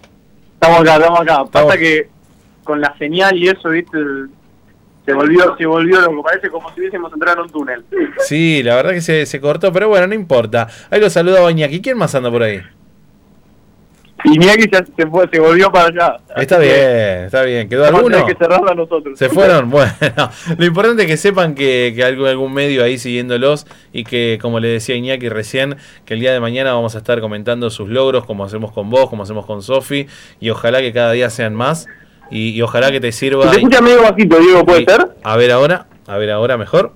S6: Estamos acá, estamos acá. Pasa que con la señal y eso, viste, el- se volvió, se volvió lo que parece como si hubiésemos entrado en un túnel.
S1: Sí, la verdad que se, se cortó, pero bueno, no importa. Ahí lo saluda Iñaki. ¿Quién más anda por ahí?
S6: Iñaki ya se fue, se volvió para allá.
S1: Está bien, está bien. ¿Quedó alguno?
S6: que cerrarla nosotros.
S1: ¿Se fueron? Bueno, lo importante es que sepan que, que hay algún, algún medio ahí siguiéndolos y que, como le decía Iñaki recién, que el día de mañana vamos a estar comentando sus logros, como hacemos con vos, como hacemos con Sofi, y ojalá que cada día sean más, y, y ojalá que te sirva...
S6: Se escucha medio bajito, Diego, ¿puede ser?
S1: A ver ahora, a ver ahora mejor.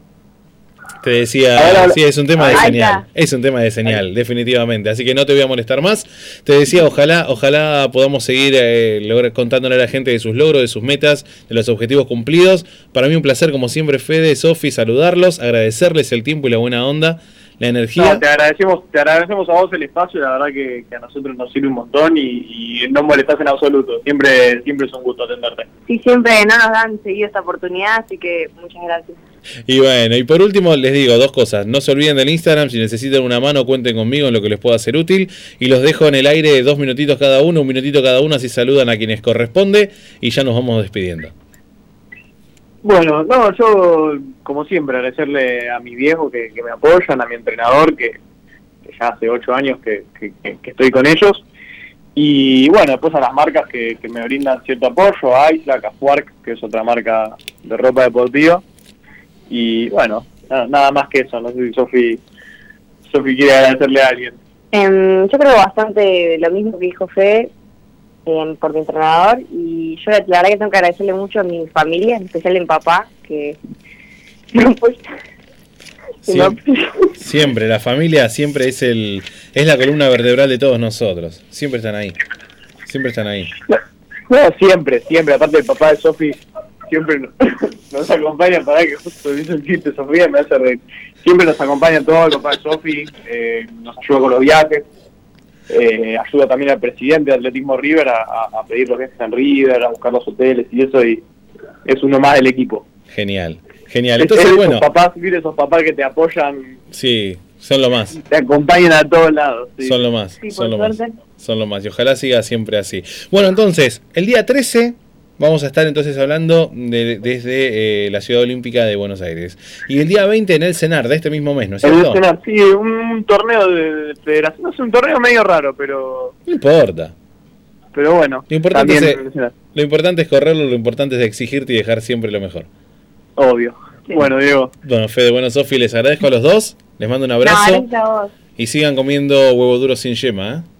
S1: Te decía,
S6: ahora-
S1: sí, es un tema de señal, es un tema de señal, definitivamente. Así que no te voy a molestar más. Te decía, ojalá, ojalá podamos seguir eh, lograr- contándole a la gente de sus logros, de sus metas, de los objetivos cumplidos. Para mí un placer, como siempre, Fede, Sofi, saludarlos, agradecerles el tiempo y la buena onda, la energía.
S6: No, te agradecemos, te agradecemos a vos el espacio, la verdad que, que a nosotros nos sirve un montón y, y no molestás en absoluto. Siempre, siempre es un gusto atenderte.
S5: Sí, siempre no nos dan seguido esta oportunidad, así que muchas gracias.
S1: Y bueno, y por último les digo dos cosas. No se olviden del Instagram, si necesitan una mano cuenten conmigo en lo que les pueda ser útil. Y los dejo en el aire dos minutitos cada uno, un minutito cada uno, así saludan a quienes corresponde y ya nos vamos despidiendo.
S6: Bueno, no, yo como siempre agradecerle a mi viejo que, que me apoyan, a mi entrenador que, ya hace ocho años que, que- estoy con ellos. Y bueno, después a las marcas que, me brindan cierto apoyo, a Isla, a Fuark, que es otra marca de ropa deportiva. Y bueno, nada, más que eso, no sé si Sofi, Sofi quiere agradecerle a alguien.
S5: Em, yo creo bastante lo mismo que dijo Fede em, por mi entrenador y yo la, verdad que tengo que agradecerle mucho a mi familia, en especial a mi papá, que
S1: Siempre, siempre, la familia siempre es el es la columna vertebral de todos nosotros. Siempre están ahí. Siempre están ahí.
S6: No, siempre, siempre, aparte el papá de Sofi siempre nos, nos acompaña, para que justo hizo el chiste Sofía, me hace reír. Siempre nos acompaña todo el papá de Sofi, eh, nos ayuda con los viajes, eh, ayuda también al presidente de Atletismo River a, a- a pedir los viajes en River, a buscar los hoteles y eso, y es uno más del equipo.
S1: Genial. Genial.
S6: Es-
S1: Entonces,
S6: es
S1: bueno,
S6: esos papás, esos papás que te apoyan,
S1: sí, son lo más.
S6: te acompañan a todos lados. sí.
S1: Son lo más,
S6: Sí,
S1: son lo más. Son lo más. Y ojalá siga siempre así. Bueno, entonces, el día 13 vamos a estar entonces hablando de- desde eh, la Ciudad Olímpica de Buenos Aires. Y el día 20 en el CENAR de este mismo mes, ¿no es
S6: El
S1: cierto?
S6: Senar, sí, un torneo de, de federación, no es un torneo medio raro, pero
S1: No importa.
S6: pero bueno.
S1: Lo importante,
S6: también
S1: es, lo importante es correrlo, lo importante es exigirte y dejar siempre lo mejor.
S6: Obvio. Bueno, Diego.
S1: Bueno, Fede, bueno, Sofi, les agradezco a los dos. Les mando un
S5: no,
S1: abrazo.
S5: gracias a vos.
S1: y sigan comiendo huevo duro sin yema, ¿eh?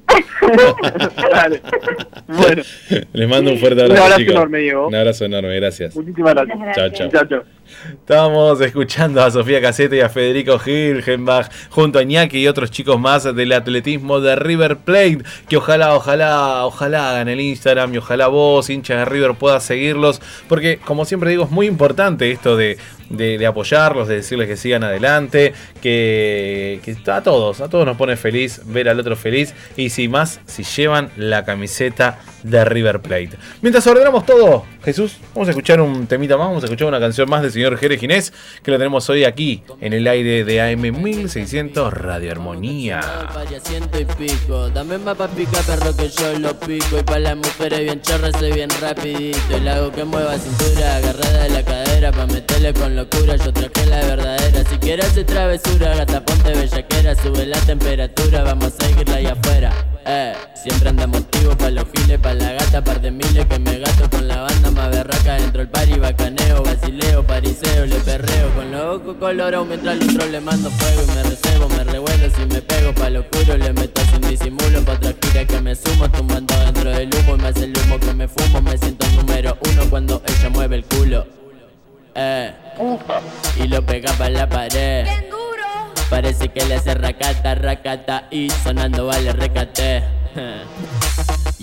S6: Dale. Bueno,
S1: Les mando un fuerte
S6: Un
S1: abrazo,
S6: abrazo
S1: chicos.
S6: enorme, Diego.
S1: Un abrazo enorme, gracias.
S6: muchísimas gracias.
S1: Chao, chao.
S6: Chao, chao.
S1: Estamos escuchando a Sofía Casete y a Federico Hilgenbach junto a Iñaki y otros chicos más del atletismo de River Plate. Que ojalá, ojalá, ojalá hagan el Instagram y ojalá vos, hincha de River, puedas seguirlos. Porque, como siempre digo, es muy importante esto de, de- de apoyarlos, de decirles que sigan adelante. Que, que a todos, a todos nos pone feliz ver al otro feliz. Y si más, si llevan la camiseta de River Plate. Mientras ordenamos todo, Jesús, vamos a escuchar un temita más, vamos a escuchar una canción más del señor Jerez Ginés, que lo tenemos hoy aquí en el aire de AM 1600 Radio Armonía.
S10: Y pico. Dame más pa' picar perro que yo lo pico. Y pa' las mujeres bien chorras soy bien rapidito. Y la que mueva cintura agarrada de la cadera Pa' meterle con locura. Yo traje la verdadera. Si quieres hacer travesura gata ponte bellaquera. Sube la temperatura vamos a seguirla ahí afuera eh, siempre andamos activos pa' los giles, pa' la gata, par de miles que me gasto con la banda más berraca dentro el party, bacaneo, basileo, pariseo, le perreo con los ojos colorados mientras al otro le mando fuego y me recebo, me revuelo si me pego pa' lo oscuro, le meto sin disimulo pa' otra gira que me sumo, tumbando dentro del humo y me hace el humo que me fumo, me siento número uno cuando ella mueve el culo. Eh, y lo pega pa' la pared. Parece que le hace racata, racata y sonando vale recate.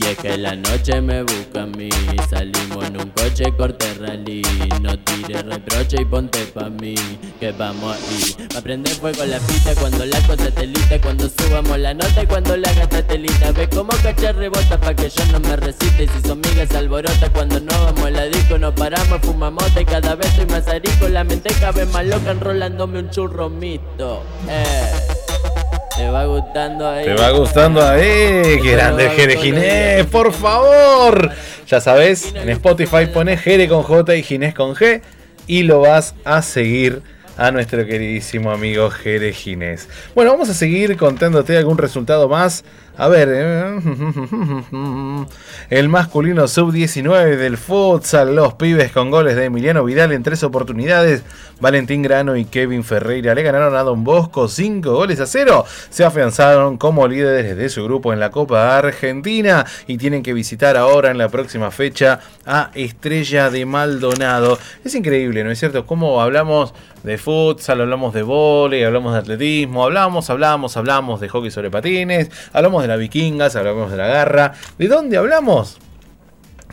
S10: Y es que la noche me busca a mí. Salimos en un coche corte rally. No tires reproche y ponte pa' mí. Que vamos ahí Pa' prender fuego la pista cuando la cosa telita Cuando subamos la nota y cuando la gata telita Ve como cachar rebota pa' que yo no me resiste. Si son migas alborota cuando no vamos a la disco Nos paramos, fumamos y cada vez soy más arico. La mente cabe más loca enrolándome un churro mito Eh te va gustando ahí.
S1: ¿Te va gustando ahí? ¡Qué grande Jere Ginés! ¡Por favor! Ya sabes, en Spotify pones Jere con J y Ginés con G y lo vas a seguir a nuestro queridísimo amigo Jere Ginés. Bueno, vamos a seguir contándote algún resultado más. A ver, eh, el masculino sub-19 del futsal, los pibes con goles de Emiliano Vidal en tres oportunidades. Valentín Grano y Kevin Ferreira le ganaron a Don Bosco 5 goles a 0. Se afianzaron como líderes de su grupo en la Copa Argentina y tienen que visitar ahora en la próxima fecha a Estrella de Maldonado. Es increíble, ¿no es cierto? Cómo hablamos de futsal, hablamos de vóley, hablamos de atletismo, hablamos, hablamos, hablamos de hockey sobre patines, hablamos de la vikingas, hablamos de la garra. ¿De dónde hablamos?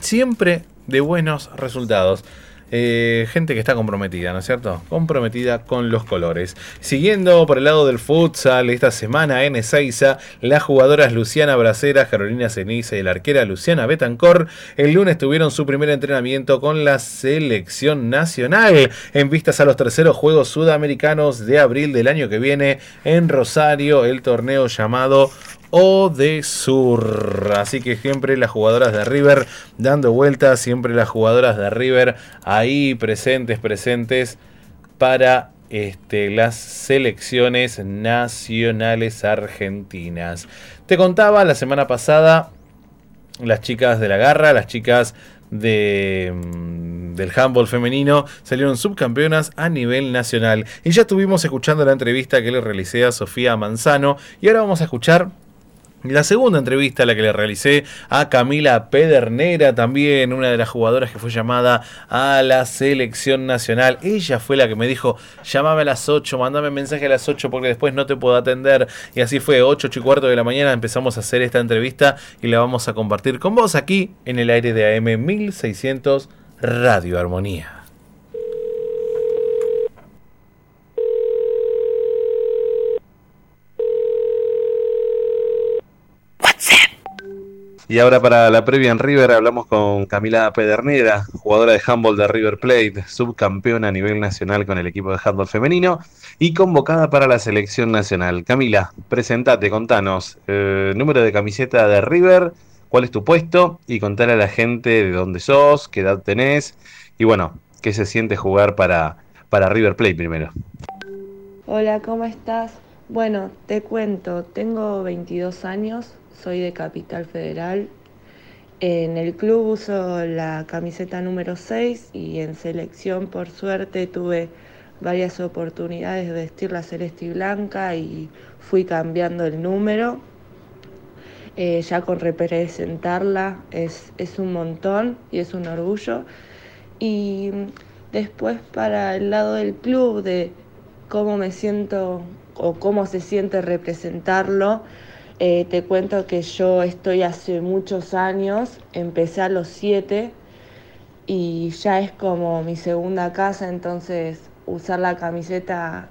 S1: Siempre de buenos resultados. Eh, gente que está comprometida, ¿no es cierto? Comprometida con los colores. Siguiendo por el lado del futsal, esta semana en Ezeiza, las jugadoras Luciana Bracera, Carolina Ceniza y la arquera Luciana Betancor el lunes tuvieron su primer entrenamiento con la selección nacional en vistas a los terceros Juegos Sudamericanos de abril del año que viene en Rosario, el torneo llamado o de Sur. Así que siempre las jugadoras de River dando vueltas, siempre las jugadoras de River ahí presentes, presentes para este, las selecciones nacionales argentinas. Te contaba la semana pasada las chicas de la garra, las chicas de, mm, del handball femenino salieron subcampeonas a nivel nacional. Y ya estuvimos escuchando la entrevista que le realicé a Sofía Manzano y ahora vamos a escuchar la segunda entrevista, la que le realicé a Camila Pedernera, también una de las jugadoras que fue llamada a la selección nacional. Ella fue la que me dijo, llámame a las 8, mandame mensaje a las 8 porque después no te puedo atender. Y así fue, 8, 8 y cuarto de la mañana empezamos a hacer esta entrevista y la vamos a compartir con vos aquí en el aire de AM 1600 Radio Armonía. Y ahora para la previa en River hablamos con Camila Pedernera, jugadora de handball de River Plate, subcampeona a nivel nacional con el equipo de handball femenino y convocada para la selección nacional. Camila, presentate, contanos, eh, número de camiseta de River, cuál es tu puesto y contar a la gente de dónde sos, qué edad tenés y bueno, qué se siente jugar para, para River Plate primero.
S11: Hola, ¿cómo estás? Bueno, te cuento, tengo 22 años, soy de Capital Federal. En el club uso la camiseta número 6 y en selección, por suerte, tuve varias oportunidades de vestir la celeste y blanca y fui cambiando el número. Eh, ya con representarla es, es un montón y es un orgullo. Y después para el lado del club, de cómo me siento o cómo se siente representarlo, eh, te cuento que yo estoy hace muchos años, empecé a los siete y ya es como mi segunda casa, entonces usar la camiseta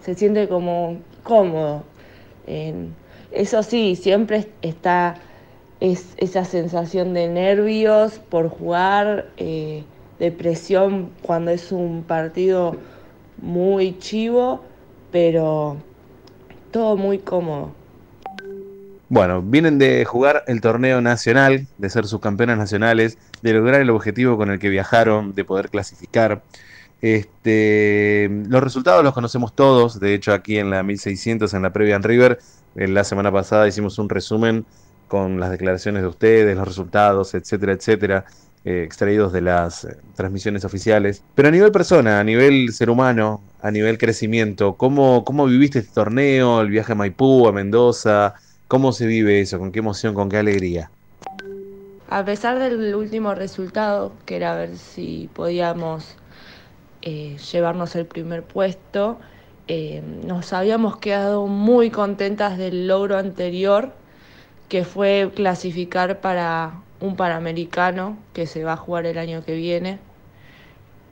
S11: se siente como cómodo. Eso sí, siempre está es esa sensación de nervios por jugar, eh, de presión cuando es un partido muy chivo, pero todo muy cómodo.
S1: Bueno, vienen de jugar el torneo nacional, de ser subcampeonas nacionales, de lograr el objetivo con el que viajaron, de poder clasificar. Este, los resultados los conocemos todos, de hecho aquí en la 1600, en la previa en River, en la semana pasada hicimos un resumen con las declaraciones de ustedes, los resultados, etcétera, etcétera, eh, extraídos de las eh, transmisiones oficiales. Pero a nivel persona, a nivel ser humano, a nivel crecimiento, ¿cómo, cómo viviste este torneo, el viaje a Maipú, a Mendoza? ¿Cómo se vive eso? ¿Con qué emoción, con qué alegría?
S11: A pesar del último resultado, que era ver si podíamos eh, llevarnos el primer puesto, eh, nos habíamos quedado muy contentas del logro anterior, que fue clasificar para un Panamericano que se va a jugar el año que viene,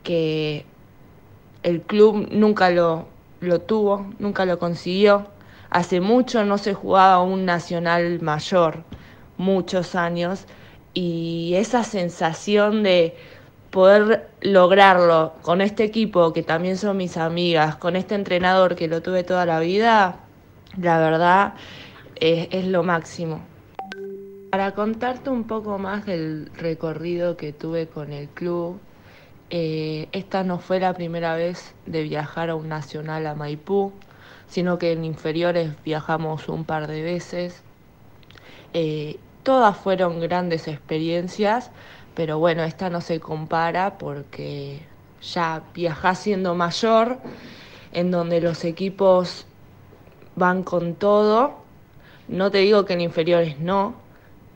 S11: que el club nunca lo, lo tuvo, nunca lo consiguió. Hace mucho no se jugaba un nacional mayor, muchos años, y esa sensación de poder lograrlo con este equipo que también son mis amigas, con este entrenador que lo tuve toda la vida, la verdad es, lo máximo. Para contarte un poco más del recorrido que tuve con el club, eh, esta no fue la primera vez de viajar a un nacional a Maipú, sino que en inferiores viajamos un par de veces. Eh, todas fueron grandes experiencias, pero bueno, esta no se compara porque ya viajás siendo mayor, en donde los equipos van con todo. No te digo que en inferiores no,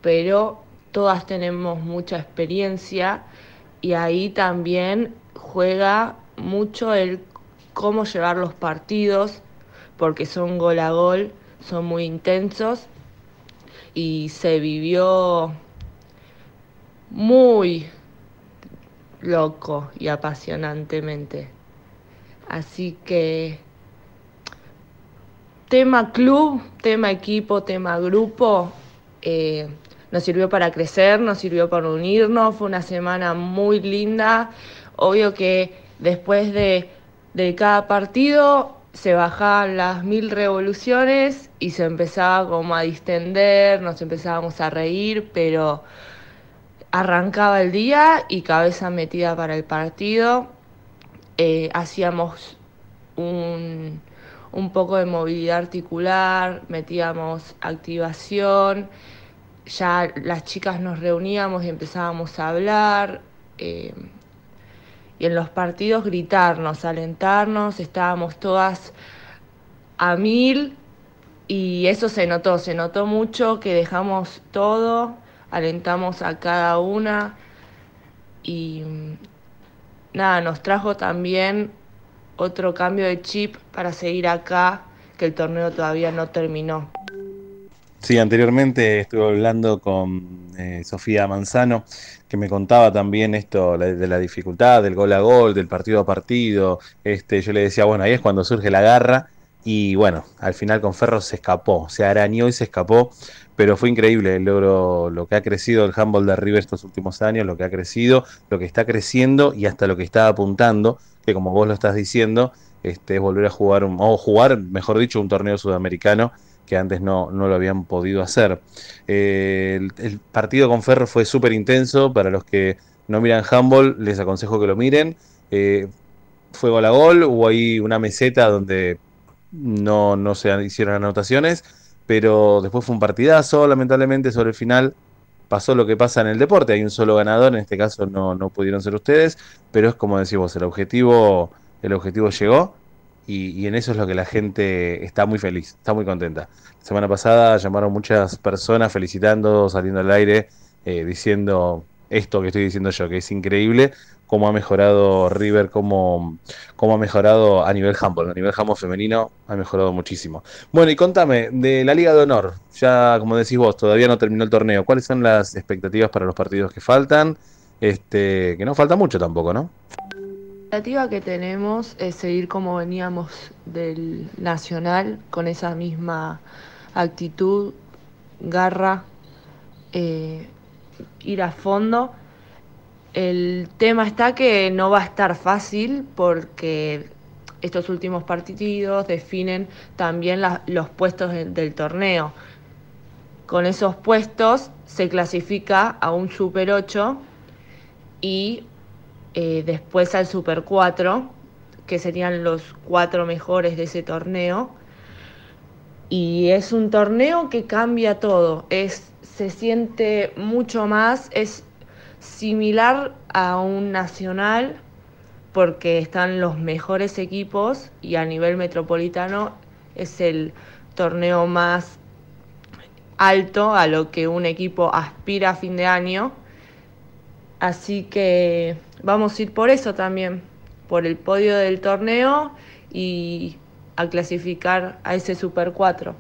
S11: pero todas tenemos mucha experiencia y ahí también juega mucho el cómo llevar los partidos, porque son gol a gol, son muy intensos y se vivió muy loco y apasionantemente. Así que tema club, tema equipo, tema grupo, eh, nos sirvió para crecer, nos sirvió para unirnos, fue una semana muy linda. Obvio que después de, de cada partido se bajaban las mil revoluciones y se empezaba como a distender, nos empezábamos a reír, pero arrancaba el día y cabeza metida para el partido. Eh, hacíamos un, un poco de movilidad articular, metíamos activación, ya las chicas nos reuníamos y empezábamos a hablar. eh, y en los partidos gritarnos, alentarnos, estábamos todas a mil y eso se notó, se notó mucho que dejamos todo, alentamos a cada una y mm, nada, nos trajo también otro cambio de chip para seguir acá, que el torneo todavía no terminó.
S1: Sí, anteriormente estuve hablando con eh, Sofía Manzano, que me contaba también esto la- de la dificultad del gol a gol, del partido a partido. Este, yo le decía, bueno, ahí es cuando surge la garra. Y bueno, al final con Ferro se escapó, se arañó y se escapó, pero fue increíble el logro, lo que ha crecido el handball de River estos últimos años, lo que ha crecido, lo que está creciendo y hasta lo que está apuntando, que como vos lo estás diciendo, este, es volver a jugar, un- o jugar, mejor dicho, un torneo sudamericano que antes no, no lo habían podido hacer. Eh, el, partido con Ferro fue súper intenso, para los que no miran handball, les aconsejo que lo miren. Eh, fue gol a gol, hubo ahí una meseta donde no, no se hicieron anotaciones, pero después fue un partidazo, lamentablemente sobre el final pasó lo que pasa en el deporte, hay un solo ganador, en este caso no, no pudieron ser ustedes, pero es como decimos, el objetivo, el objetivo llegó y, y en eso es lo que la gente está muy feliz, está muy contenta. La semana pasada llamaron muchas personas felicitando, saliendo al aire, eh, diciendo esto que estoy diciendo yo, que es increíble cómo ha mejorado River, cómo, cómo ha mejorado a nivel handball, a nivel handball femenino ha mejorado muchísimo. Bueno, y contame, de la Liga de Honor, ya como decís vos, todavía no terminó el torneo, ¿cuáles son las expectativas para los partidos que faltan? Este, que no falta mucho tampoco, ¿no?
S11: La expectativa que tenemos es seguir como veníamos del Nacional, con esa misma actitud, garra eh, ir a fondo. El tema está que no va a estar fácil porque estos últimos partidos definen también los puestos del, del torneo. Con esos puestos se clasifica a un Super 8 y eh, después al Super 4, que serían los cuatro mejores de ese torneo. Y es un torneo que cambia todo, es, se siente mucho más, es similar a un nacional porque están los mejores equipos y a nivel metropolitano es el torneo más alto a lo que un equipo aspira a fin de año. Así que vamos a ir por eso también, por el podio del torneo y a clasificar a ese Super 4.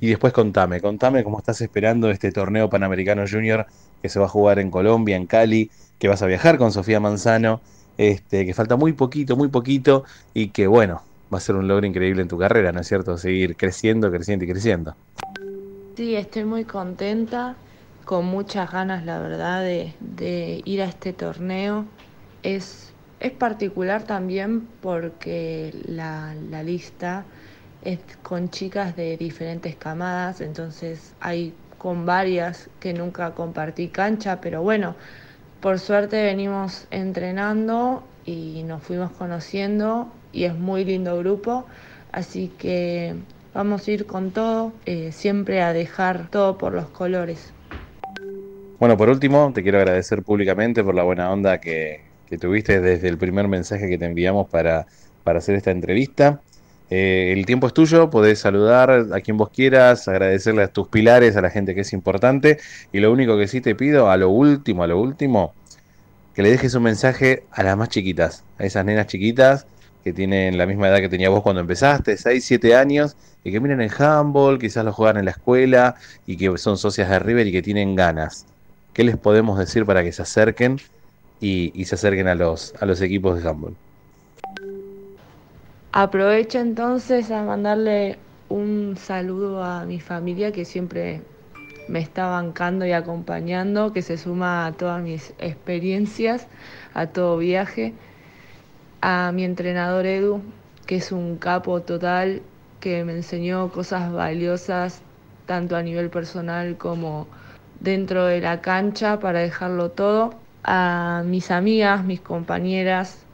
S1: Y después contame, contame cómo estás esperando este torneo Panamericano Junior que se va a jugar en Colombia, en Cali, que vas a viajar con Sofía Manzano, este, que falta muy poquito, muy poquito, y que bueno, va a ser un logro increíble en tu carrera, ¿no es cierto? Seguir creciendo, creciendo y creciendo.
S11: Sí, estoy muy contenta, con muchas ganas, la verdad, de, ir a este torneo. Es, es particular también porque la, la lista es con chicas de diferentes camadas, entonces hay con varias que nunca compartí cancha, pero bueno, por suerte venimos entrenando y nos fuimos conociendo y es muy lindo grupo, así que vamos a ir con todo, eh, siempre a dejar todo por los colores.
S1: Bueno, por último, te quiero agradecer públicamente por la buena onda que, tuviste desde el primer mensaje que te enviamos para, para hacer esta entrevista. Eh, el tiempo es tuyo, podés saludar a quien vos quieras, agradecerle a tus pilares, a la gente que es importante. Y lo único que sí te pido, a lo último, a lo último, que le dejes un mensaje a las más chiquitas, a esas nenas chiquitas que tienen la misma edad que tenía vos cuando empezaste, 6, 7 años, y que miren el handball, quizás lo juegan en la escuela y que son socias de River y que tienen ganas. ¿Qué les podemos decir para que se acerquen y, se acerquen a los, a los equipos de handball?
S11: Aprovecho entonces a mandarle un saludo a mi familia que siempre me está bancando y acompañando, que se suma a todas mis experiencias, a todo viaje, a mi entrenador Edu, que es un capo total, que me enseñó cosas valiosas tanto a nivel personal como dentro de la cancha para dejarlo todo, a mis amigas, mis compañeras,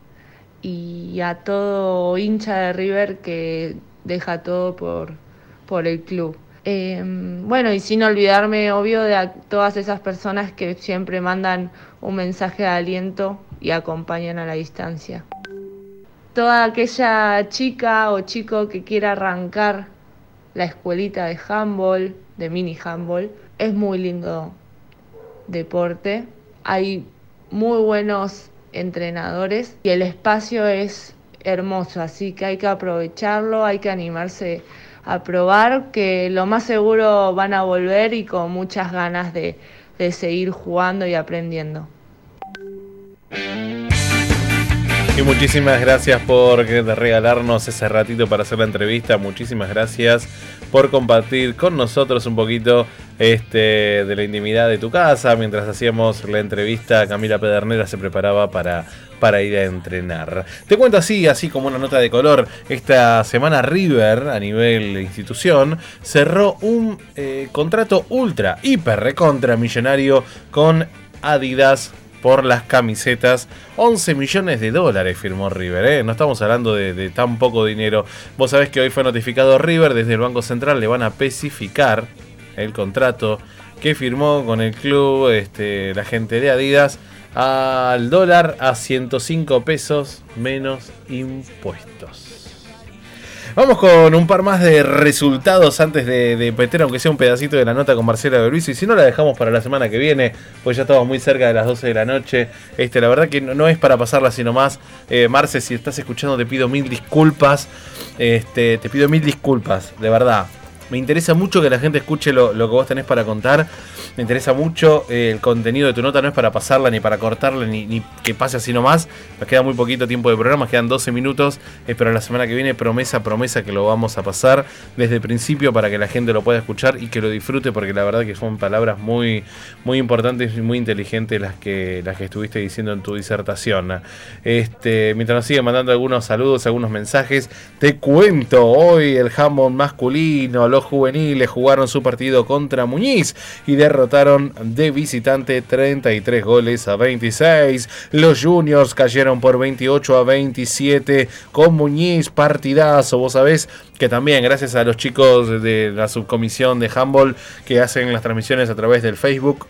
S11: y a todo hincha de River que deja todo por, por el club. Eh, bueno, y sin olvidarme, obvio, de todas esas personas que siempre mandan un mensaje de aliento y acompañan a la distancia. Toda aquella chica o chico que quiera arrancar la escuelita de handball, de mini handball, es muy lindo deporte. Hay muy buenos entrenadores y el espacio es hermoso, así que hay que aprovecharlo, hay que animarse a probar, que lo más seguro van a volver y con muchas ganas de, de seguir jugando y aprendiendo.
S1: Y muchísimas gracias por regalarnos ese ratito para hacer la entrevista. Muchísimas gracias por compartir con nosotros un poquito este, de la intimidad de tu casa. Mientras hacíamos la entrevista, Camila Pedernera se preparaba para, para ir a entrenar. Te cuento así, así como una nota de color. Esta semana River, a nivel institución, cerró un eh, contrato ultra, hiper, recontra millonario con Adidas por las camisetas. 11 millones de dólares firmó River, ¿eh? No estamos hablando de, tan poco dinero. Vos sabés que hoy fue notificado River desde el Banco Central, le van a especificar el contrato que firmó con el club este, la gente de Adidas al dólar a 105 pesos menos impuestos. Vamos con un par más de resultados antes de, de, meter, aunque sea un pedacito de la nota con Marcela de Luis. Y si no, la dejamos para la semana que viene, pues ya estamos muy cerca de las 12 de la noche. Este, la verdad que no, no es para pasarla, sino más. Eh, Marce, si estás escuchando, te pido mil disculpas. Este, te pido mil disculpas, de verdad. Me interesa mucho que la gente escuche lo, lo que vos tenés para contar. Me interesa mucho eh, el contenido de tu nota. No es para pasarla, ni para cortarla, ni, que pase así nomás. Nos queda muy poquito tiempo de programa, quedan 12 minutos. Eh, pero la semana que viene, promesa, promesa que lo vamos a pasar desde el principio para que la gente lo pueda escuchar y que lo disfrute, porque la verdad que son palabras muy, muy importantes y muy inteligentes las que, las que estuviste diciendo en tu disertación. Este, mientras nos siguen mandando algunos saludos, algunos mensajes, te cuento hoy el handball masculino, los juveniles jugaron su partido contra Muñiz y derrotaron de visitante 33 goles a 26. Los juniors cayeron por 28 a 27 con Muñiz, partidazo, vos sabés que también gracias a los chicos de la subcomisión de handball que hacen las transmisiones a través del Facebook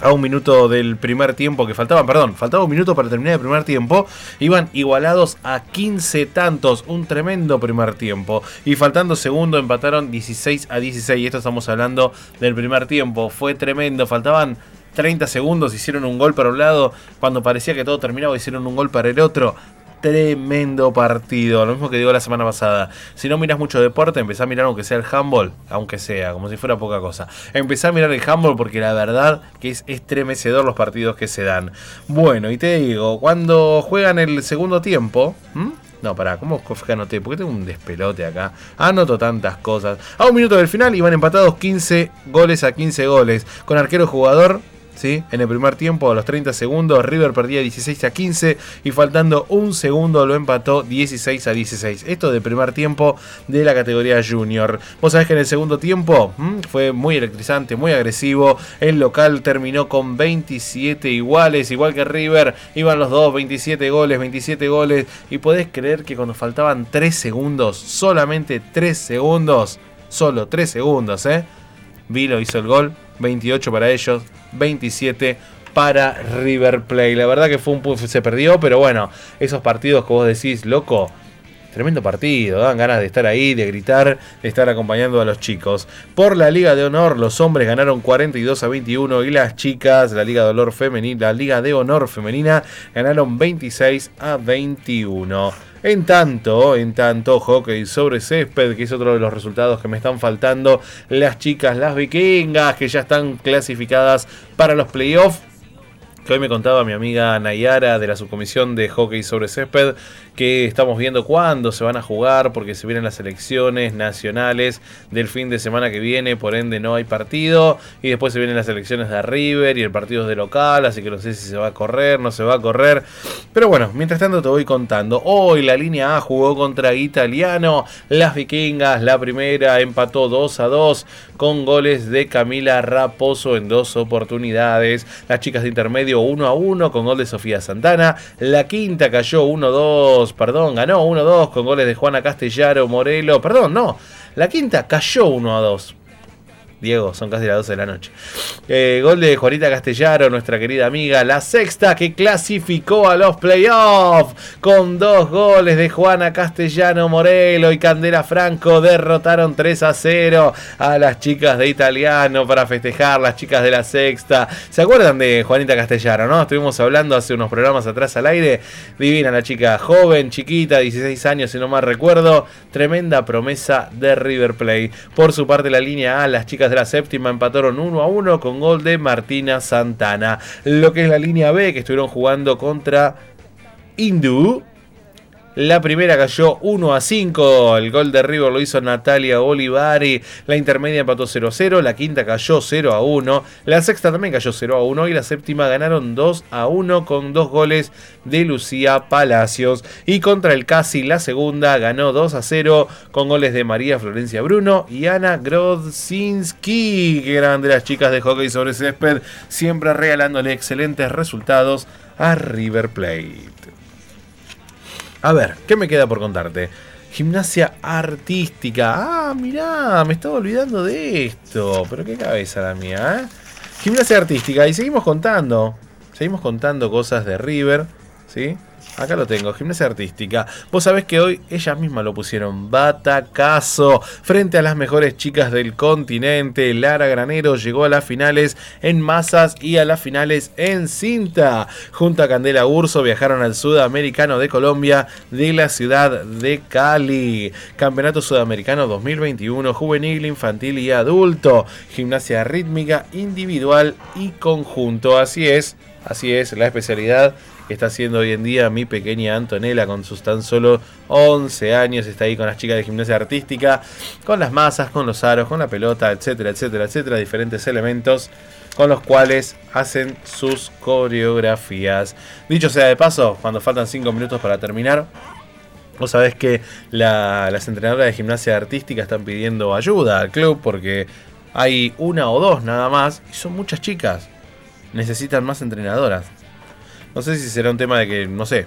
S1: a un minuto del primer tiempo que faltaban, perdón, faltaba un minuto para terminar el primer tiempo, iban igualados a 15 tantos, un tremendo primer tiempo. Y faltando segundo empataron 16 a 16, y esto estamos hablando del primer tiempo, fue tremendo, faltaban 30 segundos, hicieron un gol para un lado, cuando parecía que todo terminaba hicieron un gol para el otro. Tremendo partido, lo mismo que digo la semana pasada. Si no miras mucho deporte, empezá a mirar aunque sea el handball, aunque sea, como si fuera poca cosa. Empezá a mirar el handball porque la verdad que es estremecedor los partidos que se dan. Bueno, y te digo, cuando juegan el segundo tiempo. No, pará, ¿cómo anoté? Porque tengo un despelote acá. Anoto tantas cosas. A un minuto del final iban empatados 15 goles a 15 goles. Con arquero jugador, ¿sí? En el primer tiempo, a los 30 segundos, River perdía 16 a 15 y faltando un segundo lo empató 16 a 16. Esto de primer tiempo de la categoría junior. Vos sabés que en el segundo tiempo fue muy electrizante, muy agresivo. El local terminó con 27 iguales, igual que River. Iban los dos, 27 goles, 27 goles. Y podés creer que cuando faltaban 3 segundos, solamente 3 segundos, solo 3 segundos, ¿eh? Vilo hizo el gol, 28 para ellos, 27 para River Plate. La verdad que fue un se perdió, pero bueno, esos partidos que vos decís, loco, tremendo partido, dan ganas de estar ahí, de gritar, de estar acompañando a los chicos. Por la Liga de Honor, los hombres ganaron 42 a 21 y las chicas, la Liga de Honor femenina, la Liga de Honor femenina ganaron 26 a 21. En tanto, en tanto, hockey sobre césped, que es otro de los resultados que me están faltando, las chicas, las vikingas, que ya están clasificadas para los playoffs. Que hoy me contaba mi amiga Nayara de la subcomisión de hockey sobre césped que estamos viendo cuándo se van a jugar porque se vienen las elecciones nacionales del fin de semana que viene, por ende no hay partido y después se vienen las elecciones de River y el partido es de local, así que no sé si se va a correr, no se va a correr. Pero bueno, mientras tanto te voy contando. Hoy la línea A jugó contra Italiano, las vikingas, la primera empató 2 a 2 con goles de Camila Raposo en dos oportunidades. Las chicas de intermedio 1 a 1 con gol de Sofía Santana. La quinta cayó 1 2, perdón, ganó 1 2 con goles de Juana Castellaro Morelo. Perdón, no. La quinta cayó 1 a 2. Diego, son casi las 12 de la noche. Eh, gol de Juanita Castellaro, nuestra querida amiga. La sexta que clasificó a los playoffs. Con dos goles de Juana Castellano Morelo y Candela Franco. Derrotaron 3 a 0 a las chicas de italiano para festejar. Las chicas de la sexta. ¿Se acuerdan de Juanita Castellano? no? Estuvimos hablando hace unos programas atrás al aire. Divina la chica, joven, chiquita, 16 años si no mal recuerdo. Tremenda promesa de River Plate. Por su parte, la línea A, las chicas de la séptima empataron 1 a 1 con gol de Martina Santana. Lo que es la línea B, que estuvieron jugando contra Hindú. La primera cayó 1 a 5. El gol de River lo hizo Natalia Olivari. La intermedia empató 0 a 0. La quinta cayó 0 a 1. La sexta también cayó 0 a 1. Y la séptima ganaron 2 a 1 con dos goles de Lucía Palacios. Y contra el Casi, la segunda ganó 2 a 0 con goles de María Florencia Bruno y Ana Grodzinski. Qué grande las chicas de hockey sobre césped. Siempre regalándole excelentes resultados a River Plate. A ver, ¿qué me queda por contarte? Gimnasia artística. Ah, mirá, me estaba olvidando de esto. Pero qué cabeza la mía, ¿eh? Gimnasia artística. Y seguimos contando. Seguimos contando cosas de River. ¿Sí? Acá lo tengo, gimnasia artística. Vos sabés que hoy ellas mismas lo pusieron. Batacazo. Frente a las mejores chicas del continente, Lara Granero llegó a las finales en masas y a las finales en cinta. Junto a Candela Urso viajaron al Sudamericano de Colombia de la ciudad de Cali. Campeonato Sudamericano 2021, juvenil, infantil y adulto. Gimnasia rítmica, individual y conjunto. Así es, así es la especialidad que está haciendo hoy en día mi pequeña Antonella con sus tan solo 11 años. Está ahí con las chicas de gimnasia artística, con las masas, con los aros, con la pelota, etcétera, etcétera, etcétera. Diferentes elementos con los cuales hacen sus coreografías. Dicho sea de paso, cuando faltan 5 minutos para terminar, Vos sabés que la- las entrenadoras de gimnasia artística están pidiendo ayuda al club porque hay una o dos nada más y son muchas chicas. Necesitan más entrenadoras. No sé si será un tema de que, no sé,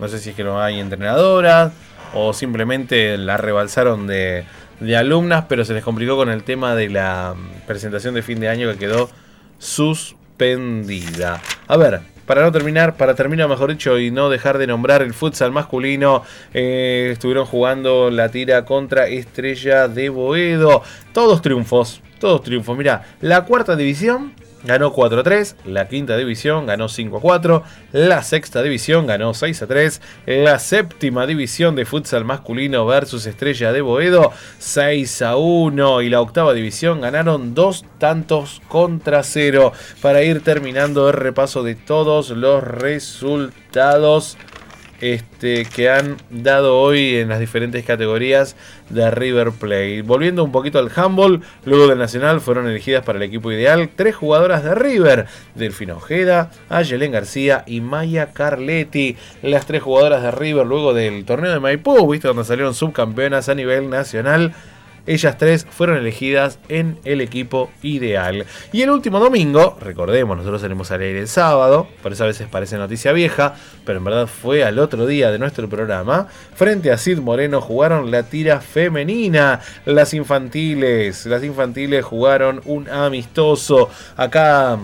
S1: no sé si es que no hay entrenadoras o simplemente la rebalsaron de, de alumnas, pero se les complicó con el tema de la mm, presentación de fin de año que quedó suspendida. A ver, para no terminar, para terminar mejor dicho y no dejar de nombrar el futsal masculino, eh, estuvieron jugando la tira contra Estrella de Boedo. Todos triunfos, todos triunfos. Mira, la cuarta división ganó 4 a 3, la quinta división ganó 5 a 4, la sexta división ganó 6 a 3, la séptima división de futsal masculino versus Estrella de Boedo 6 a 1 y la octava división ganaron dos tantos contra cero. Para ir terminando el repaso de todos los resultados este, que han dado hoy en las diferentes categorías de River Plate. Volviendo un poquito al handball, luego del Nacional fueron elegidas para el equipo ideal tres jugadoras de River, Delfina Ojeda, Ayelen García y Maya Carletti. Las tres jugadoras de River luego del torneo de Maipú, visto donde salieron subcampeonas a nivel nacional. Ellas tres fueron elegidas en el equipo ideal. Y el último domingo, recordemos, nosotros salimos al aire el sábado, por eso a veces parece noticia vieja, pero en verdad fue al otro día de nuestro programa. Frente a Sid Moreno jugaron la tira femenina. Las infantiles, las infantiles jugaron un amistoso. Acá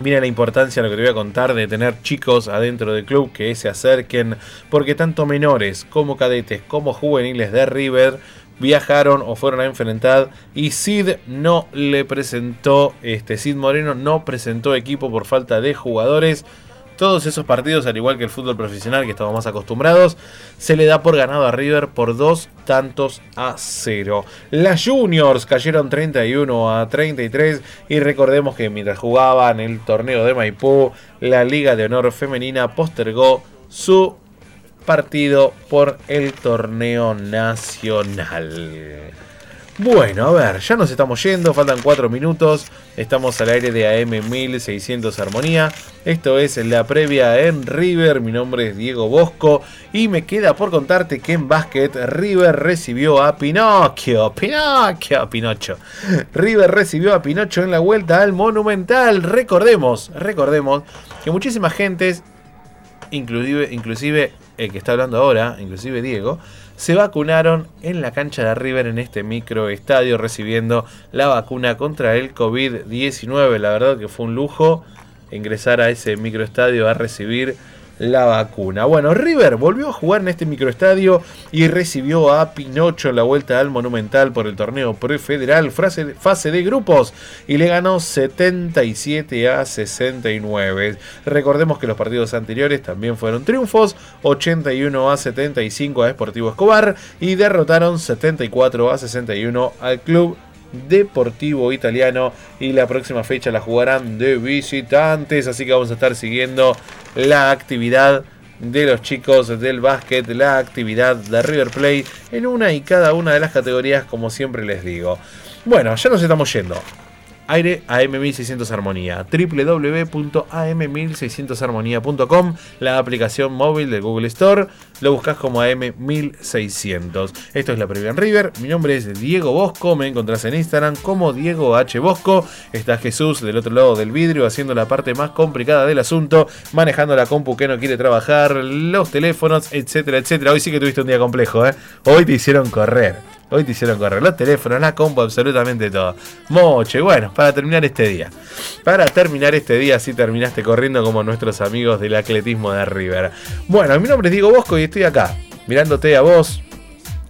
S1: Mira la importancia de lo que te voy a contar de tener chicos adentro del club que se acerquen, porque tanto menores como cadetes como juveniles de River viajaron o fueron a enfrentar y Sid no le presentó, este Sid Moreno no presentó equipo por falta de jugadores. Todos esos partidos, al igual que el fútbol profesional que estamos más acostumbrados, se le da por ganado a River por dos tantos a cero. Las Juniors cayeron 31 a 33 y recordemos que mientras jugaban el torneo de Maipú, la Liga de Honor Femenina postergó su partido por el torneo nacional. Bueno, a ver, ya nos estamos yendo, faltan 4 minutos, estamos al aire de AM 1600 Armonía, esto es la previa en River, mi nombre es Diego Bosco y me queda por contarte que en básquet River recibió a Pinocchio, Pinocchio, Pinocho, River recibió a Pinocho en la vuelta al Monumental, recordemos, recordemos que muchísima gente, inclusive, inclusive el que está hablando ahora, inclusive Diego, se vacunaron en la cancha de River en este microestadio recibiendo la vacuna contra el COVID-19. La verdad que fue un lujo ingresar a ese microestadio a recibir la vacuna. Bueno, River volvió a jugar en este microestadio y recibió a Pinocho en la vuelta al Monumental por el torneo prefederal fase, de grupos y le ganó 77 a 69. Recordemos que los partidos anteriores también fueron triunfos, 81 a 75 a Sportivo Escobar y derrotaron 74 a 61 al club Deportivo Italiano y la próxima fecha la jugarán de visitantes, así que vamos a estar siguiendo la actividad de los chicos del básquet, la actividad de River Plate en una y cada una de las categorías como siempre les digo. Bueno, ya nos estamos yendo. Aire AM1600 Armonía, www.am1600armonía.com, la aplicación móvil de Google Store, lo buscas como AM1600. Esto es la previa en River, mi nombre es Diego Bosco, me encontrás en Instagram como Diego H. Bosco, está Jesús del otro lado del vidrio haciendo la parte más complicada del asunto, manejando la compu que no quiere trabajar, los teléfonos, etcétera, etcétera. Hoy sí que tuviste un día complejo, ¿eh? Hoy te hicieron correr. Hoy te hicieron correr los teléfonos, la compu, absolutamente todo. Moche, bueno, para terminar este día. Para terminar este día, si terminaste corriendo como nuestros amigos del atletismo de River. Bueno, mi nombre es Diego Bosco y estoy acá, mirándote a vos,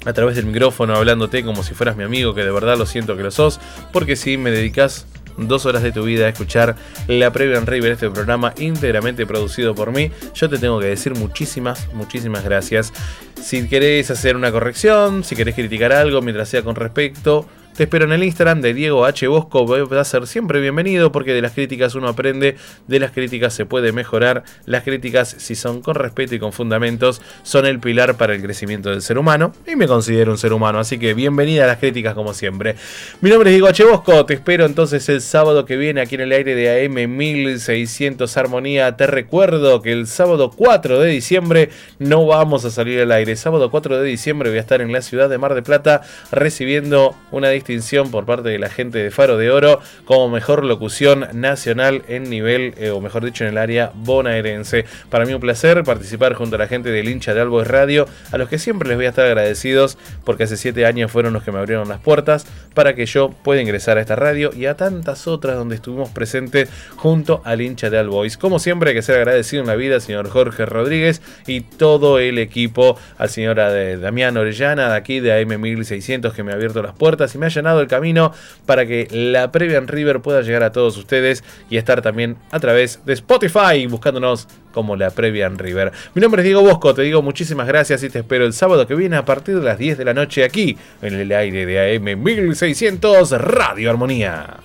S1: a través del micrófono, hablándote como si fueras mi amigo, que de verdad lo siento que lo sos, porque si me dedicas dos horas de tu vida a escuchar la previa en River, este programa íntegramente producido por mí, yo te tengo que decir muchísimas, muchísimas gracias. Si querés hacer una corrección, si querés criticar algo mientras sea con respecto, te espero en el Instagram de Diego H. Bosco. Va a ser siempre bienvenido porque de las críticas uno aprende, de las críticas se puede mejorar. Las críticas, si son con respeto y con fundamentos, son el pilar para el crecimiento del ser humano. Y me considero un ser humano, así que bienvenida a las críticas como siempre. Mi nombre es Diego H. Bosco. Te espero entonces el sábado que viene aquí en el aire de AM 1600 Armonía. Te recuerdo que el sábado 4 de diciembre no vamos a salir al aire. Sábado 4 de diciembre voy a estar en la ciudad de Mar de Plata recibiendo una distinción por parte de la gente de Faro de Oro como mejor locución nacional en nivel, eh, o mejor dicho, en el área bonaerense. Para mí un placer participar junto a la gente del hincha de Albois Radio, a los que siempre les voy a estar agradecidos porque hace 7 años fueron los que me abrieron las puertas para que yo pueda ingresar a esta radio y a tantas otras donde estuvimos presentes junto al hincha de Albois. Como siempre hay que ser agradecido en la vida señor Jorge Rodríguez y todo el equipo, al señor eh, Damián Orellana de aquí de AM 1600 que me ha abierto las puertas y me ha llenado el camino para que la previa en River pueda llegar a todos ustedes y estar también a través de Spotify buscándonos como la previa en River. Mi nombre es Diego Bosco, te digo muchísimas gracias y te espero el sábado que viene a partir de las 10 de la noche aquí en el aire de AM 1600 Radio Armonía.